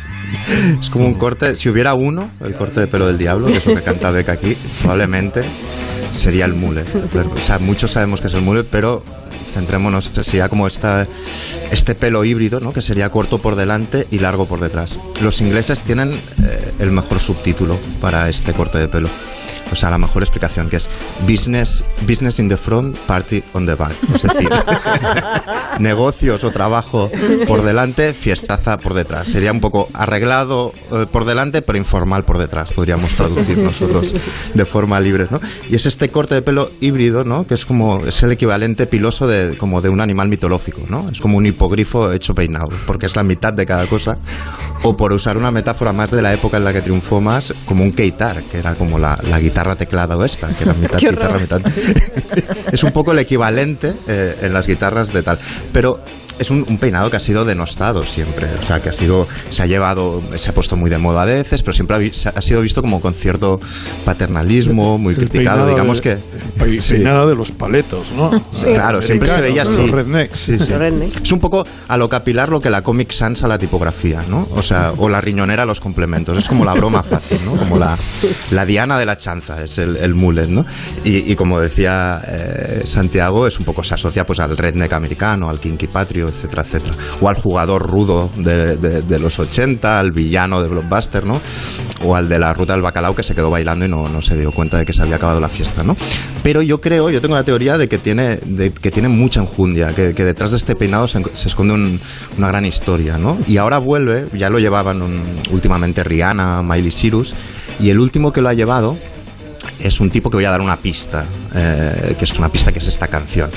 Speaker 35: Es como un corte, si hubiera uno, el corte de pelo del diablo, que es lo que canta Beck aquí, probablemente sería el mullet. O sea, muchos sabemos que es el mullet, pero centrémonos, sería como esta, este pelo híbrido, ¿no? que sería corto por delante y largo por detrás. Los ingleses tienen eh, el mejor subtítulo para este corte de pelo. O sea, la mejor explicación que es business, business in the front, party on the back. Es decir, [LAUGHS] negocios o trabajo por delante, fiestaza por detrás. Sería un poco arreglado eh, por delante, pero informal por detrás. Podríamos traducir nosotros de forma libre, ¿no? Y es este corte de pelo híbrido, ¿no? Que es como es el equivalente piloso de como de un animal mitológico, ¿no? Es como un hipogrifo hecho peinado, porque es la mitad de cada cosa. O por usar una metáfora más de la época en la que triunfó más, como un keitar, que era como la, la guitarra teclado esta, que era [LAUGHS] mitad guitarra, mitad. [LAUGHS] es un poco el equivalente eh, en las guitarras de tal. Pero es un, un peinado que ha sido denostado siempre. O sea, que ha sido. Se ha llevado. Se ha puesto muy de moda a veces, pero siempre ha, ha sido visto como con cierto paternalismo, muy
Speaker 36: El
Speaker 35: criticado. Digamos
Speaker 36: de-
Speaker 35: que.
Speaker 36: el [LAUGHS]
Speaker 35: sí.
Speaker 36: peinado de los paletos, ¿no?
Speaker 35: Claro, siempre se veía así.
Speaker 36: Los rednecks.
Speaker 35: Sí, sí. Es un poco a lo capilar lo que la Comic Sans a la tipografía, ¿no? O sea, o la riñonera a los complementos. Es como la broma fácil, ¿no? Como la, la diana de la chanza, es el, el mullet, ¿no? Y, y como decía eh, Santiago, es un poco, se asocia pues al redneck americano, al kinky patrio, etcétera, etcétera. O al jugador rudo de, los 80, al villano de Blockbuster, ¿no? O al de la ruta del bacalao que se quedó bailando y no, no se dio cuenta de que se había acabado la fiesta, ¿no? Pero yo creo, yo tengo la teoría de que tiene, que tiene mucha enjundia, que, que detrás de este peinado se, esconde un- una gran historia, ¿no? Y ahora vuelve, ya lo llevaban últimamente Rihanna, Miley Cyrus, y el último que lo ha llevado es un tipo que voy a dar una pista, eh, que es una pista que es esta canción.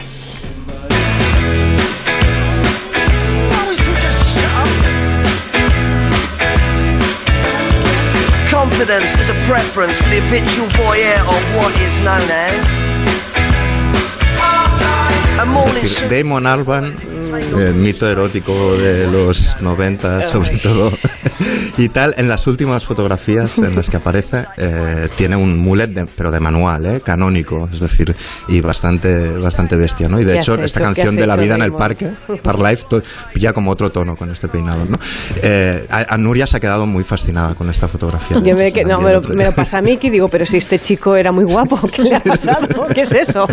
Speaker 37: Confidence is a preference for the habitual voyeur of what is known as a morning
Speaker 35: Es decir, Damon Alban, el mito erótico de los 90 sobre todo, [LAUGHS] y tal, en las últimas fotografías en las que aparece, eh, tiene un mullet, de- pero de manual, eh, canónico, es decir, y bastante bastante bestia, ¿no? Y de
Speaker 9: ¿Qué
Speaker 35: hecho, esta canción de la vida en el parque, Par Life, pilla como otro tono con este peinado, ¿no? Eh, a, a Nuria se ha quedado muy fascinada con esta fotografía.
Speaker 9: Yo me, que- no, me, lo, me lo pasa a mí que digo, pero si este chico era muy guapo, [LAUGHS] ¿qué le ha pasado? ¿Qué es eso?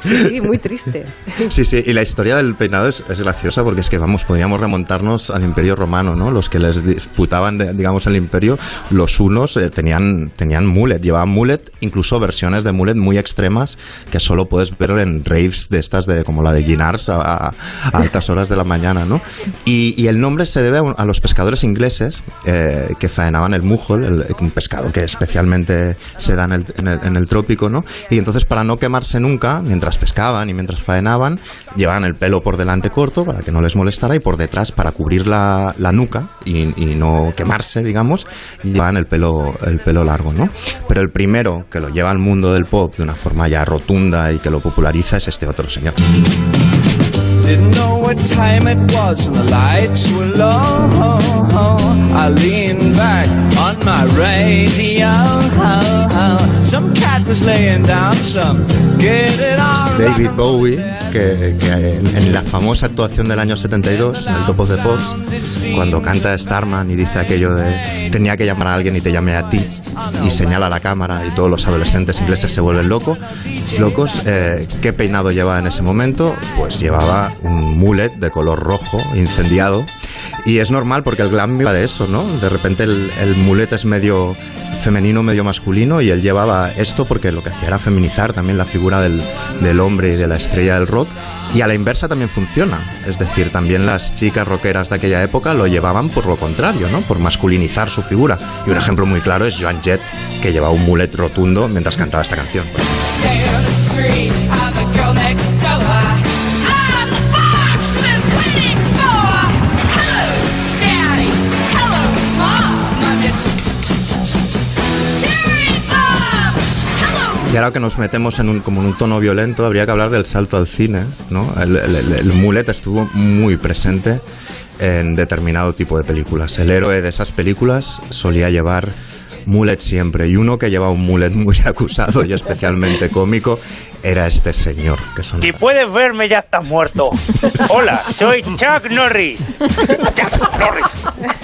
Speaker 9: Sí, sí, muy triste.
Speaker 35: Sí, sí, y la historia del peinado es, es graciosa porque es que, vamos, podríamos remontarnos al Imperio Romano, ¿no? Los que les disputaban, digamos, el Imperio, los unos eh, tenían, tenían mullet, llevaban mullet, incluso versiones de mullet muy extremas que solo puedes ver en raves de estas, de como la de Ginars a, a- altas horas de la mañana, ¿no? Y, y el nombre se debe a, a los pescadores ingleses eh, que faenaban el mujol, el- un pescado que especialmente se da en el, en el- en el trópico, ¿no? Y entonces para no quemarse nunca, mientras pescaban y mientras faenaban, llevaban el pelo por delante corto para que no les molestara y por detrás para cubrir la, la nuca y, y no quemarse, digamos, llevaban el pelo, el pelo largo, ¿no? Pero el primero que lo lleva al mundo del pop de una forma ya rotunda y que lo populariza es este otro señor. David Bowie, que, que en, en la famosa actuación del año 72, en el Top of the Pops, cuando canta Starman y dice aquello de tenía que llamar a alguien y te llamé a ti, y señala la cámara y todos los adolescentes ingleses se vuelven locos, locos, eh, ¿qué peinado llevaba en ese momento? Pues llevaba un mullet de color rojo, incendiado, y es normal porque el glam va de eso, ¿no? De repente el, el mullet es medio femenino, medio masculino, y él llevaba esto porque lo que hacía era feminizar también la figura del, del hombre y de la estrella del rock. Y a la inversa también funciona. Es decir, también las chicas rockeras de aquella época lo llevaban por lo contrario, ¿no? Por masculinizar su figura. Y un ejemplo muy claro es Joan Jett, que llevaba un mullet rotundo mientras cantaba esta canción. Y ahora que nos metemos en un, como en un tono violento, habría que hablar del salto al cine, ¿no? El, el- mullet estuvo muy presente en determinado tipo de películas. El héroe de esas películas solía llevar mullet siempre, y uno que llevaba un mullet [LAUGHS] muy acusado y especialmente cómico era este señor, que son
Speaker 36: Si puedes verme ya estás muerto. [LAUGHS] Hola, soy Chuck Norris. Chuck Norris,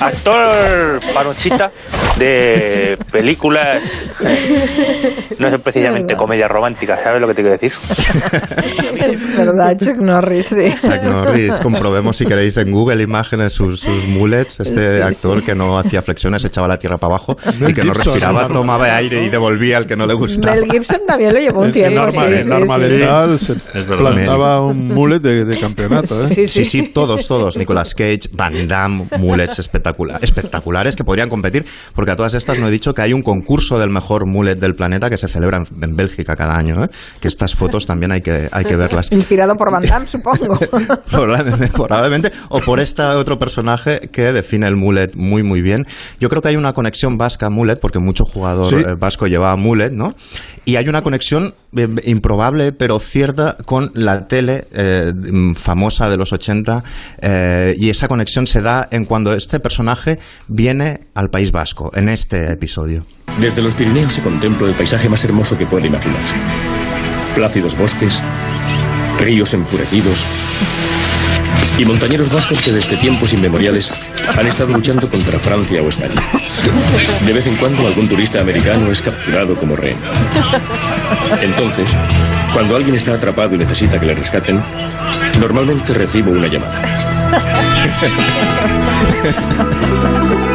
Speaker 36: actor panochita de películas, eh, no son precisamente comedias románticas, ¿sabes lo que te quiero decir? [LAUGHS]
Speaker 1: Es verdad, Chuck Norris, sí.
Speaker 35: Chuck Norris, comprobemos si queréis en Google imágenes sus, sus mullets, este
Speaker 1: Sí,
Speaker 35: actor que no hacía flexiones, echaba la tierra para abajo y que no respiraba, tomaba aire y devolvía al que no le gustaba.
Speaker 1: Mel Gibson también lo llevó un tiempo. Sí,
Speaker 5: en
Speaker 1: sí, sí.
Speaker 5: Letal se plantaba un mullet de, de campeonato, ¿eh?
Speaker 1: Sí,
Speaker 35: Sí, sí, todos, todos. Nicolas Cage, Van Damme, mullets espectacula- espectaculares que podrían competir, porque a todas estas no he dicho que hay un concurso del mejor mullet del planeta que se celebra en, en Bélgica cada año, ¿eh? que estas fotos también hay que, hay que verlas.
Speaker 1: Inspirado por Van Damme, supongo. [LAUGHS]
Speaker 35: Probablemente, probablemente, o por este otro personaje que define el mullet muy muy bien. Yo creo que hay una conexión vasca mullet, porque mucho jugador
Speaker 5: Sí.
Speaker 35: eh, vasco llevaba mullet, ¿no? Y hay una conexión eh, pero cierta con la tele eh, famosa de los 80 eh, y esa conexión se da en cuando este personaje viene al País Vasco, en este episodio.
Speaker 25: Desde los Pirineos se contempla el paisaje más hermoso que puede imaginarse. Plácidos bosques, ríos enfurecidos y montañeros vascos que desde tiempos inmemoriales han estado luchando contra Francia o España. De vez en cuando algún turista americano es capturado como rehén. Entonces, cuando alguien está atrapado y necesita que le rescaten, normalmente recibo una llamada. [LAUGHS]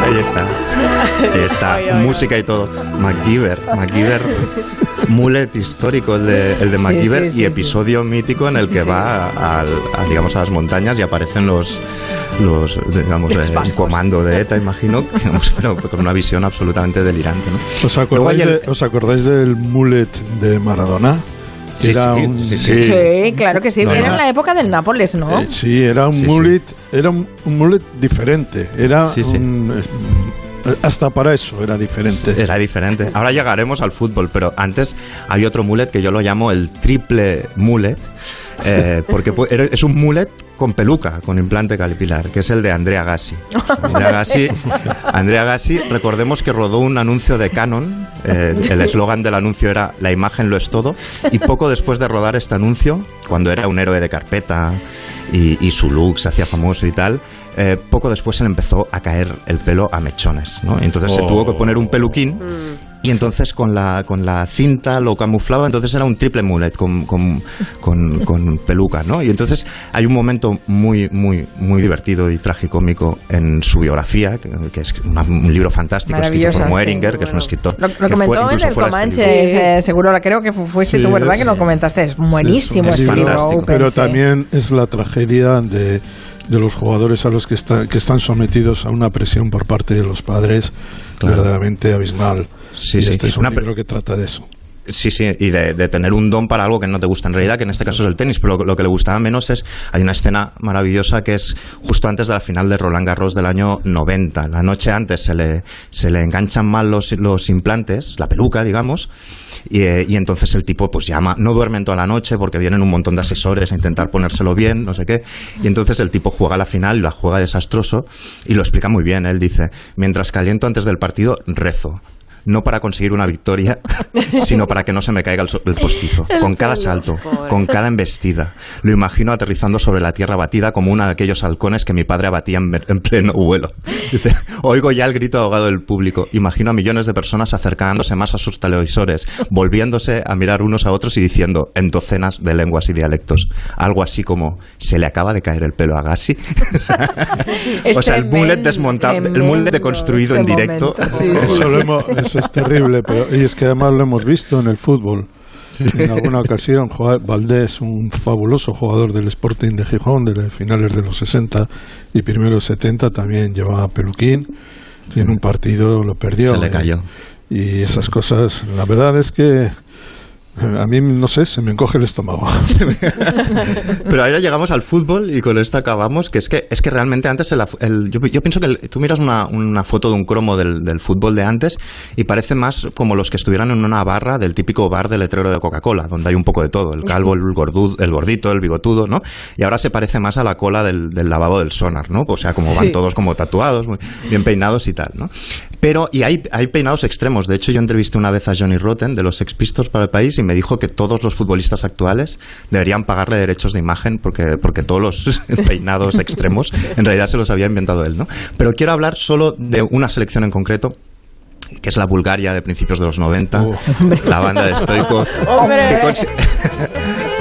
Speaker 35: Ahí está. Ahí está.
Speaker 9: Ay, ay,
Speaker 35: Música y todo. MacGyver. MacGyver. Mullet histórico el de, el de MacGyver
Speaker 1: sí, sí,
Speaker 35: y episodio mítico en el que va a, al- a, digamos, a las montañas y aparecen los, los digamos,
Speaker 1: Los
Speaker 35: eh,
Speaker 1: vascos.
Speaker 35: comando de ETA, imagino, [LAUGHS] digamos, pero con una visión absolutamente delirante. ¿no?
Speaker 5: ¿Os acordáis,
Speaker 35: el-
Speaker 5: de- ¿Os acordáis del mullet de Maradona? Era
Speaker 35: sí,
Speaker 5: un,
Speaker 35: sí, sí.
Speaker 1: Sí, claro que sí.
Speaker 5: No,
Speaker 1: Era
Speaker 5: no.
Speaker 1: en la época del Nápoles, ¿no?
Speaker 5: Eh, sí, era un
Speaker 35: Sí, sí.
Speaker 5: mullet, era un, un mullet diferente. Era
Speaker 35: Sí, sí.
Speaker 5: un- es- hasta para eso era diferente.
Speaker 35: Era diferente. Ahora llegaremos al fútbol, pero antes hay otro mullet que yo lo llamo el triple mullet, eh, [LAUGHS] porque es un mullet con peluca, con implante capilar, que es el de Andrea Gassi. Andrea Gassi, [LAUGHS] Andrea Gassi, recordemos que rodó un anuncio de Canon, eh, el eslogan del anuncio era La imagen lo es todo, y poco después de rodar este anuncio, cuando era un héroe de carpeta y, y su look se hacía famoso y tal, eh, poco después se le empezó a caer el pelo a mechones, ¿no? Y entonces se
Speaker 4: Oh.
Speaker 35: tuvo que poner un peluquín y entonces con la, con la cinta lo camuflaba, entonces era un triple mullet con, con, con, con peluca, ¿no? Y entonces hay un momento muy, muy, muy divertido y tragicómico en su biografía, que, que es una- un libro fantástico escrito por Moeringer,
Speaker 1: sí,
Speaker 35: que es un escritor.
Speaker 1: Lo, lo
Speaker 35: que fue-
Speaker 1: comentó en el
Speaker 35: fue
Speaker 1: Comanche, eh, seguro, creo que fu- fuiste
Speaker 5: Sí,
Speaker 1: tú, ¿verdad?
Speaker 5: sí.
Speaker 1: Que lo comentaste. Es buenísimo
Speaker 35: es fantástico.
Speaker 5: Pero también es la tragedia de, de los jugadores a los que, está- que están sometidos a una presión por parte de los padres
Speaker 35: Claro.
Speaker 5: verdaderamente abismal.
Speaker 35: Sí,
Speaker 5: y
Speaker 35: sí.
Speaker 5: este es un
Speaker 35: Una
Speaker 5: libro que trata de eso.
Speaker 35: Sí, sí, y de, de tener un don para algo que no te gusta en realidad, que en este caso es el tenis, pero lo, lo que le gustaba menos es, hay una escena maravillosa que es justo antes de la final de Roland Garros del año 90. La noche antes se le, se le enganchan mal los, los implantes, la peluca, digamos, y, eh, y entonces el tipo pues llama, no duerme en toda la noche porque vienen un montón de asesores a intentar ponérselo bien, no sé qué, y entonces el tipo juega la final y la juega desastroso y lo explica muy bien, él dice, mientras caliento antes del partido, rezo no para conseguir una victoria, [LAUGHS] sino para que no se me caiga el, so- el postizo.
Speaker 1: El
Speaker 35: Con cada salto,
Speaker 1: pobre.
Speaker 35: con cada embestida. Lo imagino aterrizando sobre la tierra batida como uno de aquellos halcones que mi padre abatía en, en pleno vuelo. Dice, oigo ya el grito ahogado del público. Imagino a millones de personas acercándose más a sus televisores, volviéndose a mirar unos a otros y diciendo en docenas de lenguas y dialectos. Algo así como, ¿se le acaba de caer el pelo a Gassi? [LAUGHS] O sea, el mullet desmontado, el mullet deconstruido en directo.
Speaker 1: momento, sí, sí,
Speaker 5: Eso, lo hemos-. Eso es terrible, pero y es que además lo hemos visto en el fútbol. En alguna ocasión, Valdés, un fabuloso jugador del Sporting de Gijón de finales de los 60 y primeros 70, también llevaba peluquín y en un partido lo perdió.
Speaker 35: Se le
Speaker 5: ¿eh?
Speaker 35: cayó.
Speaker 5: Y esas cosas, la verdad es que A mí, no sé, se me encoge el estómago. [LAUGHS]
Speaker 35: Pero ahora llegamos al fútbol y con esto acabamos, que es que, es que realmente antes el, el- yo, yo pienso que el- tú miras una, una foto de un cromo del, del fútbol de antes y parece más como los que estuvieran en una barra del típico bar del letrero de Coca-Cola, donde hay un poco de todo, el calvo, el, gordu- el gordito, el bigotudo, ¿no? Y ahora se parece más a la cola del, del lavabo del sonar, ¿no? O sea, como van
Speaker 38: Sí.
Speaker 35: todos como tatuados, muy bien peinados y tal, ¿no? Pero, y hay, hay peinados extremos. De hecho, yo entrevisté una vez a Johnny Rotten de los Sex Pistols para el país y me dijo que todos los futbolistas actuales deberían pagarle derechos de imagen porque, porque todos los [LAUGHS] peinados extremos en realidad se los había inventado él, ¿no? Pero quiero hablar solo de una selección en concreto que es la Bulgaria de principios de los 90, la banda de Stoikov. [LAUGHS]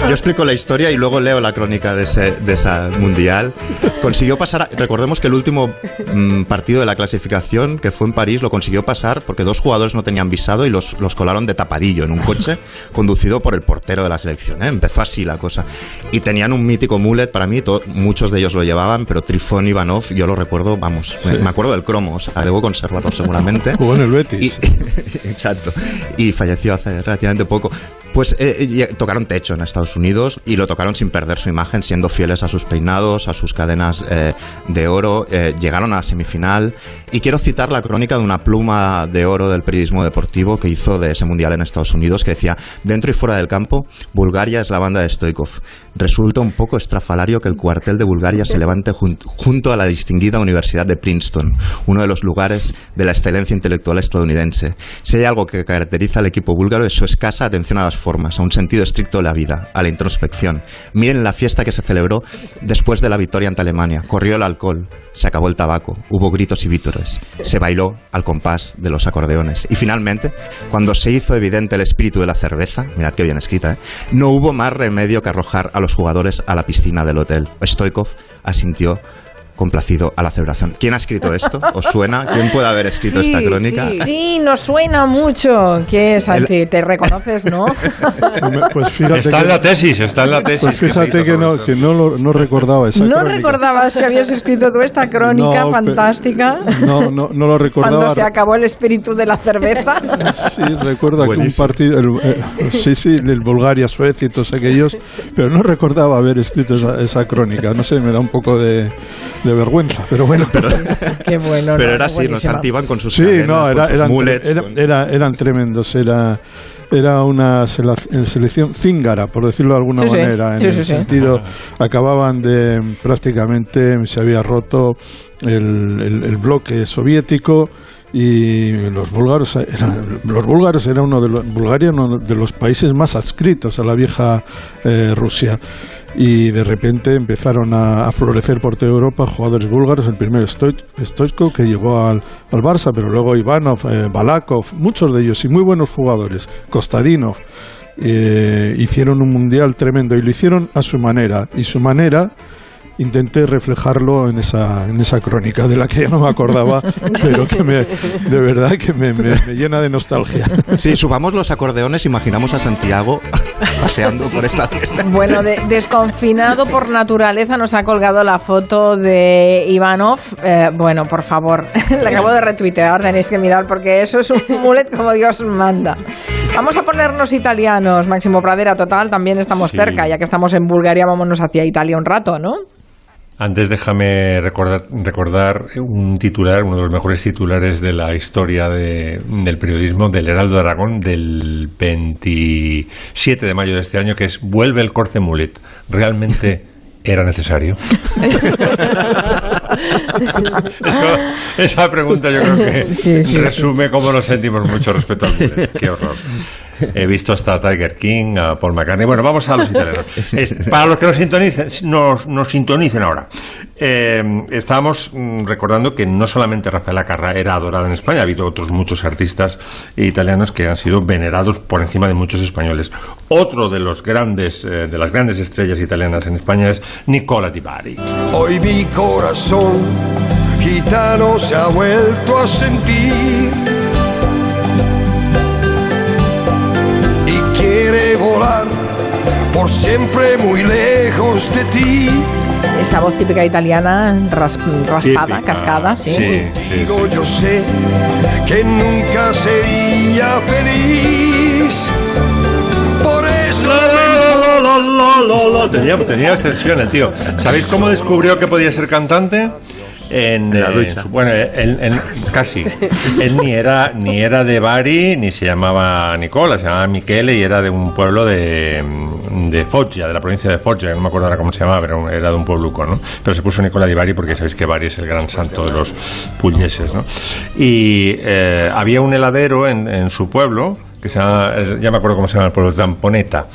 Speaker 35: Yo explico la historia y luego leo la crónica de, ese, de esa mundial. Consiguió pasar, a- recordemos que el último mm, partido de la clasificación, que fue en París, lo consiguió pasar porque dos jugadores no tenían visado y los, los colaron de tapadillo en un coche [LAUGHS] conducido por el portero de la selección. ¿eh? Empezó así la cosa. Y tenían un mítico mullet para mí, to- muchos de ellos lo llevaban, pero Trifón Ivanov, yo lo recuerdo, vamos, me, me acuerdo del cromo, o sea, debo conservarlo seguramente. [LAUGHS]
Speaker 5: Jugó
Speaker 35: Y- [LAUGHS] exacto. Y falleció hace relativamente poco. Pues eh, eh, tocaron techo en Estados Unidos y lo tocaron sin perder su imagen, siendo fieles a sus peinados, a sus cadenas eh, de oro. eh, llegaron a la semifinal. Y quiero citar la crónica de una pluma de oro del periodismo deportivo que hizo de ese mundial en Estados Unidos, que decía: Dentro y fuera del campo, Bulgaria es la banda de Stoikov. Resulta un poco estrafalario que el cuartel de Bulgaria se levante jun- junto a la distinguida Universidad de Princeton, uno de los lugares de la excelencia intelectual estadounidense. Si hay algo que caracteriza al equipo búlgaro es su escasa atención a las formas, a un sentido estricto de la vida, a la introspección. Miren la fiesta que se celebró después de la victoria ante Alemania. Corrió el alcohol, se acabó el tabaco, hubo gritos y vítores, se bailó al compás de los acordeones. Y finalmente, cuando se hizo evidente el espíritu de la cerveza, mirad qué bien escrita, ¿eh? no hubo más remedio que arrojar a los jugadores a la piscina del hotel. Stoikov asintió complacido a la celebración. ¿Quién ha escrito esto? ¿Os suena? ¿Quién puede haber escrito esta crónica?
Speaker 1: Sí, nos suena mucho. ¿Qué es, Santi? ¿Te reconoces, no? [LAUGHS]
Speaker 5: Pues fíjate
Speaker 4: Está
Speaker 5: que-
Speaker 4: en la tesis, está en la tesis.
Speaker 5: Pues
Speaker 4: que se
Speaker 5: fíjate que
Speaker 4: sobre
Speaker 5: no, que no, lo- no recordaba esa
Speaker 1: ¿No
Speaker 5: crónica.
Speaker 1: recordabas que habías escrito tú esta crónica
Speaker 5: No,
Speaker 1: fantástica?
Speaker 5: No, no, no lo recordaba.
Speaker 1: Cuando se acabó el espíritu de la cerveza. [LAUGHS]
Speaker 5: Sí, recuerdo que un
Speaker 35: Buenísimo.
Speaker 5: partido, el, eh, sí, sí, el Bulgaria, Suecia y todos aquellos, pero no recordaba haber escrito esa, esa crónica. No sé, me da un poco de, de vergüenza, pero bueno. [LAUGHS]
Speaker 1: Qué bueno.
Speaker 35: Pero
Speaker 1: no,
Speaker 35: era así, nos
Speaker 1: buenísima.
Speaker 35: activan con sus
Speaker 5: Sí,
Speaker 35: cadenas,
Speaker 5: no,
Speaker 35: con
Speaker 5: era,
Speaker 35: sus
Speaker 5: eran,
Speaker 35: mullets,
Speaker 5: era-
Speaker 35: con-
Speaker 5: era- eran tremendos. Era, era una sela- selección cíngara, por decirlo de alguna
Speaker 1: Sí, sí.
Speaker 5: manera, en
Speaker 1: Sí,
Speaker 5: el
Speaker 1: sí, sí.
Speaker 5: sentido, acababan de prácticamente, se había roto el, el- el bloque soviético y los búlgaros eran, los búlgaros era uno de los Bulgaria uno de los países más adscritos a la vieja eh, Rusia y de repente empezaron a, florecer por toda Europa jugadores búlgaros. El primero Stoich- Stoichkov que llegó al, al Barça pero luego Ivanov, eh, Balakov muchos de ellos y muy buenos jugadores. Kostadinov eh, hicieron un mundial tremendo y lo hicieron a su manera. Y su manera intenté reflejarlo en esa, en esa crónica de la que ya no me acordaba, [LAUGHS] pero que me, de verdad que me, me- me llena de nostalgia.
Speaker 35: Sí, subamos los acordeones, imaginamos a Santiago paseando por esta fiesta.
Speaker 1: Bueno, de- desconfinado por naturaleza nos ha colgado la foto de Ivanov. Eh, bueno, por favor, [LAUGHS] la acabo de retuitear, tenéis que mirar porque eso es un mulet como Dios manda. Vamos a ponernos italianos, Máximo Pradera, total, también estamos
Speaker 4: Sí.
Speaker 1: cerca, ya que estamos en Bulgaria, vámonos hacia Italia un rato, ¿no?
Speaker 4: Antes déjame recordar, recordar un titular, uno de los mejores titulares de la historia de- del periodismo del Heraldo de Aragón del 27 de mayo de este año, que es Vuelve el corte mulet. ¿Realmente era necesario? [LAUGHS] Eso- esa pregunta yo creo que
Speaker 1: Sí, sí,
Speaker 4: resume cómo nos sentimos mucho respecto al mulet. Qué horror. He visto hasta a Tiger King, a Paul McCartney. Bueno, vamos a los italianos. [LAUGHS] Es- para los que nos sintonicen, nos, nos sintonicen ahora. Eh, estábamos mm, recordando que no solamente Rafaela Carrà era adorada en España, ha habido otros muchos artistas italianos que han sido venerados por encima de muchos españoles. Otro de los grandes, eh, de las grandes estrellas italianas en España es Nicola Di Bari.
Speaker 38: Hoy mi corazón gitano se ha vuelto a sentir por siempre muy lejos de ti.
Speaker 1: Esa voz típica italiana, ras- raspada,
Speaker 4: Típica,
Speaker 1: cascada, sí.
Speaker 4: sí, sí,
Speaker 38: Digo, yo sé que nunca sería feliz
Speaker 4: No, tenía, tenía extensión el tío. ¿Sabéis cómo descubrió que podía ser cantante? En,
Speaker 35: En la
Speaker 4: eh,
Speaker 35: ducha.
Speaker 4: bueno, él, él- casi. Él ni era, ni era de Bari, ni se llamaba Nicola, se llamaba Michele y era de un pueblo de, de Foggia, de la provincia de Foggia, no me acuerdo ahora cómo se llamaba, pero era de un puebluco, ¿no? Pero se puso Nicola di Bari porque sabéis que Bari es el gran santo de los pugliese, ¿no? Y eh, había un heladero en, su pueblo, que se llama, ya me acuerdo cómo se llama el pueblo, Zamponeta.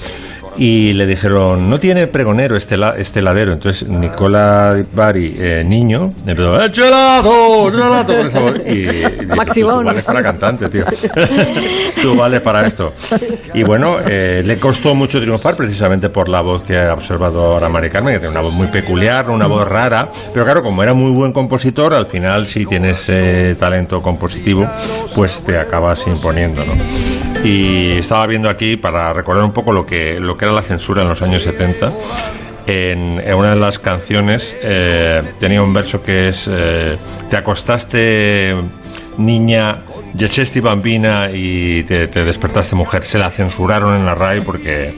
Speaker 4: Y le dijeron, no tiene pregonero este, la- este heladero. Entonces Nicola Di Bari, eh, niño, le empezó, ¡eh, gelato! ¡gelato! con esa voz. Y, y
Speaker 9: Maximón.
Speaker 4: tú vales para cantante, tío. [LAUGHS] tú vales para esto. Y bueno, eh, le costó mucho triunfar precisamente por la voz que ha observado ahora Mari Carmen, que tiene una voz muy peculiar, una voz rara. Pero claro, como era muy buen compositor, al final si tienes eh, talento compositivo, pues te acabas imponiendo, ¿no? Y estaba viendo aquí para recordar un poco lo que, lo que era la censura en los años 70. En, en una de las canciones eh, tenía un verso que es eh, Te acostaste niña, yechesti bambina y te, te despertaste mujer. Se la censuraron en la RAI porque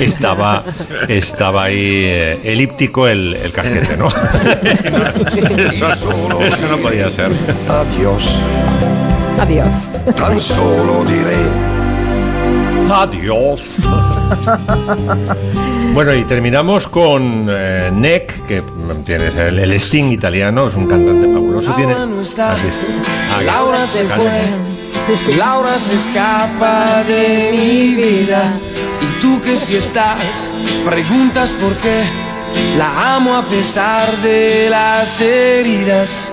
Speaker 4: estaba, estaba ahí eh, elíptico el, el casquete, ¿no? eso, [LAUGHS] eso no podía ser.
Speaker 38: Adiós.
Speaker 1: Adiós.
Speaker 38: Tan solo diré
Speaker 4: Adiós. [LAUGHS] Bueno, y terminamos con eh, Neck, que tienes el, el Sting italiano, es un cantante fabuloso. Tiene,
Speaker 39: Laura no está.
Speaker 4: ¿Has visto? Ah,
Speaker 39: Laura se
Speaker 4: canta.
Speaker 39: fue. Laura se escapa de mi vida. Y tú que si estás, preguntas por qué. La amo a pesar de las heridas.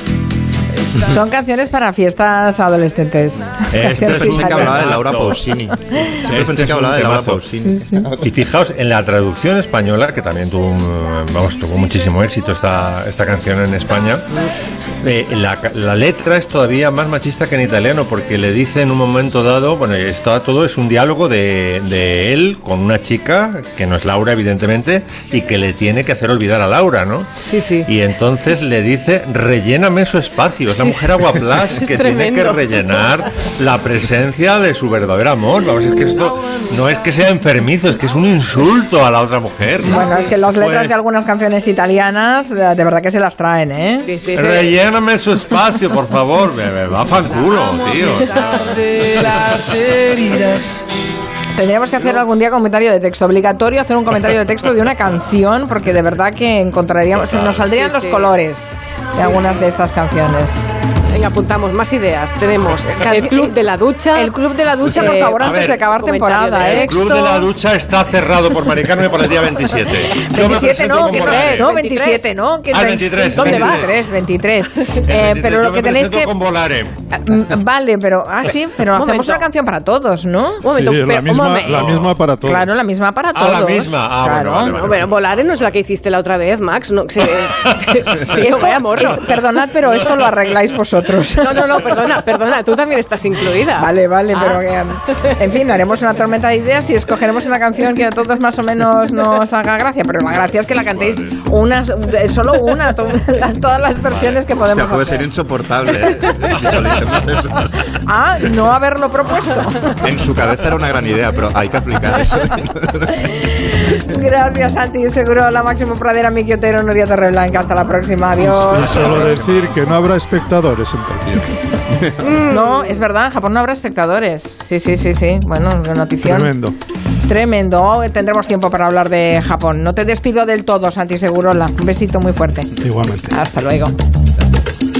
Speaker 1: Son canciones para fiestas adolescentes.
Speaker 4: Este es
Speaker 35: Pensé que hablaba de. Laura. Pausini. Siempre
Speaker 4: Este
Speaker 35: pensé
Speaker 4: es
Speaker 35: que hablaba de Laura. Pausini.
Speaker 4: Y fijaos, en la traducción española, que también tuvo, vamos, tuvo muchísimo éxito esta, esta canción en España, eh, la, la letra es todavía más machista que en italiano, porque le dice en un momento dado, bueno, está todo, es un diálogo de, de él con una chica, que no es Laura, evidentemente, y que le tiene que hacer olvidar a Laura, ¿no?
Speaker 9: Sí, sí.
Speaker 4: Y entonces le dice, relléname su espacio. Es la
Speaker 9: Sí,
Speaker 4: mujer
Speaker 9: sí.
Speaker 4: aguaplas [LAUGHS]
Speaker 9: Es
Speaker 4: que tiene que rellenar la presencia de su verdadero amor. Vamos, es que esto no es que sea enfermizo, es que es un insulto a la otra mujer.
Speaker 1: Bueno, es que las letras
Speaker 4: Pues,
Speaker 1: de algunas canciones italianas, de, de verdad que se las traen, ¿eh?
Speaker 9: Sí,
Speaker 4: Relléname su espacio, por favor. Me, me va a fanculo, tío.
Speaker 39: de las heridas.
Speaker 1: Tendríamos que hacer algún día comentario de texto. Obligatorio hacer un comentario de texto de una canción, porque de verdad que encontraríamos, se nos saldrían
Speaker 9: Sí,
Speaker 1: los
Speaker 9: sí.
Speaker 1: colores de
Speaker 9: Sí,
Speaker 1: algunas
Speaker 9: sí.
Speaker 1: de estas canciones.
Speaker 9: Venga, apuntamos más ideas. Tenemos el club de la ducha.
Speaker 1: El club de la ducha, por
Speaker 9: Eh,
Speaker 1: favor, antes
Speaker 4: ver,
Speaker 1: de acabar temporada,
Speaker 9: de
Speaker 1: ¿eh?
Speaker 4: El club de la ducha está cerrado por Mari Carmen para el día 27. Yo me
Speaker 1: 27
Speaker 4: presento
Speaker 1: no, que no, no, 27 no, que
Speaker 4: Ah, 23,
Speaker 1: ¿Dónde
Speaker 4: 23.
Speaker 1: vas? 23, 23.
Speaker 4: El
Speaker 1: Eh,
Speaker 4: 23,
Speaker 1: pero
Speaker 4: yo
Speaker 1: lo que tenéis que
Speaker 4: con Volare.
Speaker 1: Mm, Vale, pero ah sí, [LAUGHS] pero
Speaker 9: Un
Speaker 1: hacemos
Speaker 9: momento.
Speaker 1: una canción para todos, ¿no?
Speaker 9: Un momento,
Speaker 5: Sí, la
Speaker 9: un
Speaker 5: misma,
Speaker 9: momento.
Speaker 5: la misma para todos.
Speaker 1: Claro, la misma para
Speaker 4: Ah,
Speaker 1: todos.
Speaker 4: la misma. Ah, bueno,
Speaker 1: Claro.
Speaker 4: vale, vale.
Speaker 9: No, pero Volare no es la que hiciste la otra vez, Max. No, se, [LAUGHS] [LAUGHS]
Speaker 1: Sí, esto- es- perdonad, pero esto lo arregláis vosotros. [LAUGHS]
Speaker 9: No, no, no, perdona, perdona, tú también estás incluida.
Speaker 1: Vale, vale,
Speaker 9: Ah.
Speaker 1: pero que, en fin, haremos una tormenta de ideas y escogeremos una canción que a todos más o menos nos haga gracia, pero la gracia es que la cantéis una, solo una, to- todas las versiones que podemos
Speaker 35: Hostia, puede ser
Speaker 1: hacer.
Speaker 35: insoportable. ¿eh? Eso. [LAUGHS]
Speaker 1: Ah, no haberlo propuesto.
Speaker 35: En su cabeza era una gran idea, pero hay que aplicar eso. [LAUGHS]
Speaker 1: Gracias, Santi. Seguro la máximo pradera, Miki Otero, Nuria Torreblanca. Hasta la próxima.
Speaker 5: Y, y
Speaker 1: Adiós.
Speaker 5: solo decir que no habrá espectadores en Tokio.
Speaker 1: No, es verdad, en Japón no habrá espectadores. Sí, sí, sí, sí. Bueno, notición.
Speaker 5: Tremendo.
Speaker 1: Tremendo. Tendremos tiempo para hablar de Japón. No te despido del todo, Santi Segurola. Un besito muy fuerte.
Speaker 5: Igualmente.
Speaker 1: Hasta luego.